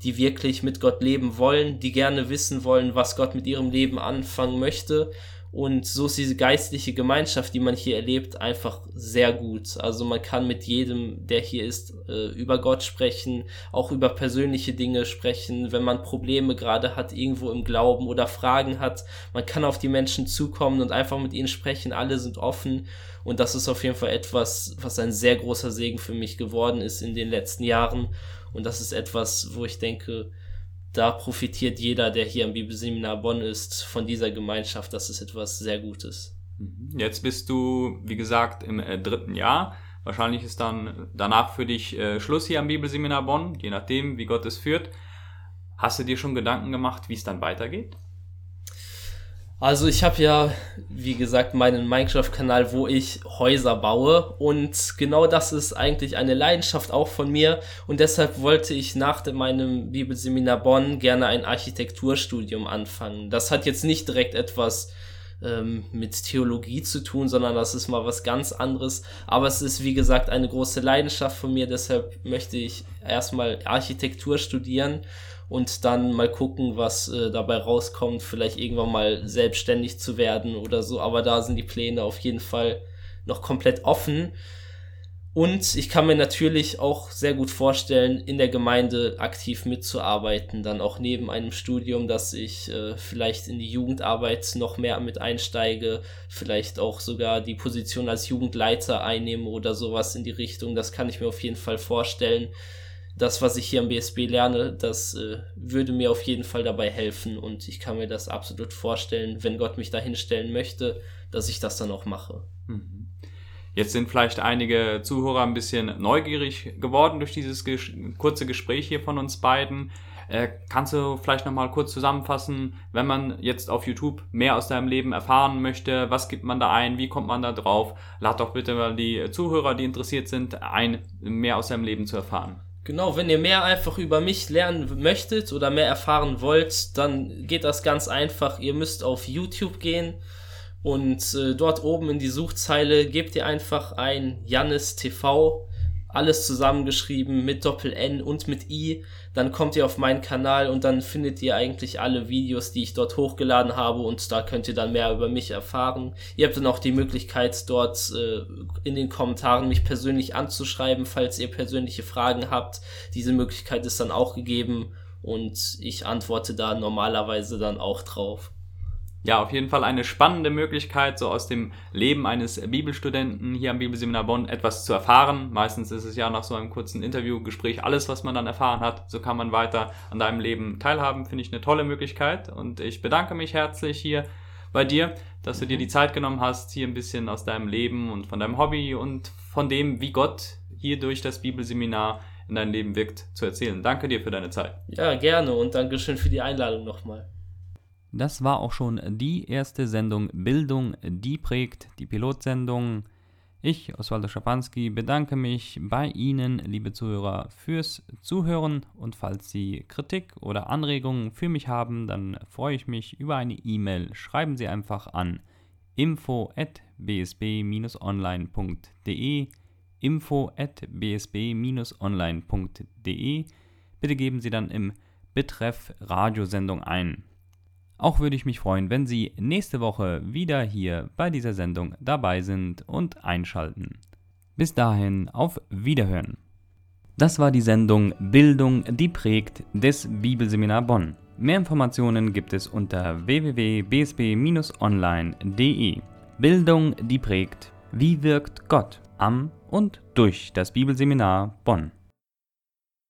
die wirklich mit Gott leben wollen, die gerne wissen wollen, was Gott mit ihrem Leben anfangen möchte und so ist diese geistliche Gemeinschaft, die man hier erlebt, einfach sehr gut. Also man kann mit jedem, der hier ist, äh, über Gott sprechen, auch über persönliche Dinge sprechen, wenn man Probleme gerade hat irgendwo im Glauben oder Fragen hat. Man kann auf die Menschen zukommen und einfach mit ihnen sprechen. Alle sind offen. Und das ist auf jeden Fall etwas, was ein sehr großer Segen für mich geworden ist in den letzten Jahren. Und das ist etwas, wo ich denke, da profitiert jeder, der hier am Bibelseminar Bonn ist, von dieser Gemeinschaft. Das ist etwas sehr Gutes. Mhm. Jetzt bist du, wie gesagt, im äh, dritten Jahr. Wahrscheinlich ist dann danach für dich äh, Schluss hier am Bibelseminar Bonn, je nachdem, wie Gott es führt. Hast du dir schon Gedanken gemacht, wie es dann weitergeht? Also ich habe ja, wie gesagt, meinen Minecraft-Kanal, wo ich Häuser baue und genau das ist eigentlich eine Leidenschaft auch von mir und deshalb wollte ich nach meinem Bibelseminar Bonn gerne ein Architekturstudium anfangen. Das hat jetzt nicht direkt etwas ähm, mit Theologie zu tun, sondern das ist mal was ganz anderes. Aber es ist, wie gesagt, eine große Leidenschaft von mir, deshalb möchte ich erstmal Architektur studieren und dann mal gucken, was äh, dabei rauskommt, vielleicht irgendwann mal selbstständig zu werden oder so, aber da sind die Pläne auf jeden Fall noch komplett offen. Und ich kann mir natürlich auch sehr gut vorstellen, in der Gemeinde aktiv mitzuarbeiten, dann auch neben einem Studium, dass ich äh, vielleicht in die Jugendarbeit noch mehr mit einsteige, vielleicht auch sogar die Position als Jugendleiter einnehme oder sowas in die Richtung. Das kann ich mir auf jeden Fall vorstellen das, was ich hier am BSB lerne, das äh, würde mir auf jeden Fall dabei helfen und ich kann mir das absolut vorstellen, wenn Gott mich dahin stellen möchte, dass ich das dann auch mache. Mhm. Jetzt sind vielleicht einige Zuhörer ein bisschen neugierig geworden durch dieses ges kurze Gespräch hier von uns beiden. Äh, kannst du vielleicht nochmal kurz zusammenfassen, wenn man jetzt auf YouTube mehr aus deinem Leben erfahren möchte, was gibt man da ein, wie kommt man da drauf? Lad doch bitte mal die Zuhörer, die interessiert sind, ein, mehr aus deinem Leben zu erfahren. Genau, wenn ihr mehr einfach über mich lernen möchtet oder mehr erfahren wollt, dann geht das ganz einfach. Ihr müsst auf YouTube gehen und äh, dort oben in die Suchzeile gebt ihr einfach ein Jannis TV alles zusammengeschrieben mit Doppel N und mit I. Dann kommt ihr auf meinen Kanal und dann findet ihr eigentlich alle Videos, die ich dort hochgeladen habe und da könnt ihr dann mehr über mich erfahren. Ihr habt dann auch die Möglichkeit, dort äh, in den Kommentaren mich persönlich anzuschreiben, falls ihr persönliche Fragen habt. Diese Möglichkeit ist dann auch gegeben und ich antworte da normalerweise dann auch drauf. Ja, auf jeden Fall eine spannende Möglichkeit, so aus dem Leben eines Bibelstudenten hier am Bibelseminar Bonn etwas zu erfahren. Meistens ist es ja nach so einem kurzen Interviewgespräch alles, was man dann erfahren hat. So kann man weiter an deinem Leben teilhaben. Finde ich eine tolle Möglichkeit. Und ich bedanke mich herzlich hier bei dir, dass du dir die Zeit genommen hast, hier ein bisschen aus deinem Leben und von deinem Hobby und von dem, wie Gott hier durch das Bibelseminar in dein Leben wirkt, zu erzählen. Danke dir für deine Zeit. Ja, gerne und Dankeschön für die Einladung nochmal. Das war auch schon die erste Sendung Bildung, die prägt, die Pilotsendung. Ich, Oswaldo Schapanski, bedanke mich bei Ihnen, liebe Zuhörer, fürs Zuhören und falls Sie Kritik oder Anregungen für mich haben, dann freue ich mich über eine E-Mail. Schreiben Sie einfach an info@bsb-online.de info@bsb-online.de. Bitte geben Sie dann im Betreff Radiosendung ein. Auch würde ich mich freuen, wenn Sie nächste Woche wieder hier bei dieser Sendung dabei sind und einschalten. Bis dahin, auf Wiederhören. Das war die Sendung Bildung, die prägt des Bibelseminar Bonn. Mehr Informationen gibt es unter www.bsb-online.de. Bildung, die prägt. Wie wirkt Gott am und durch das Bibelseminar Bonn?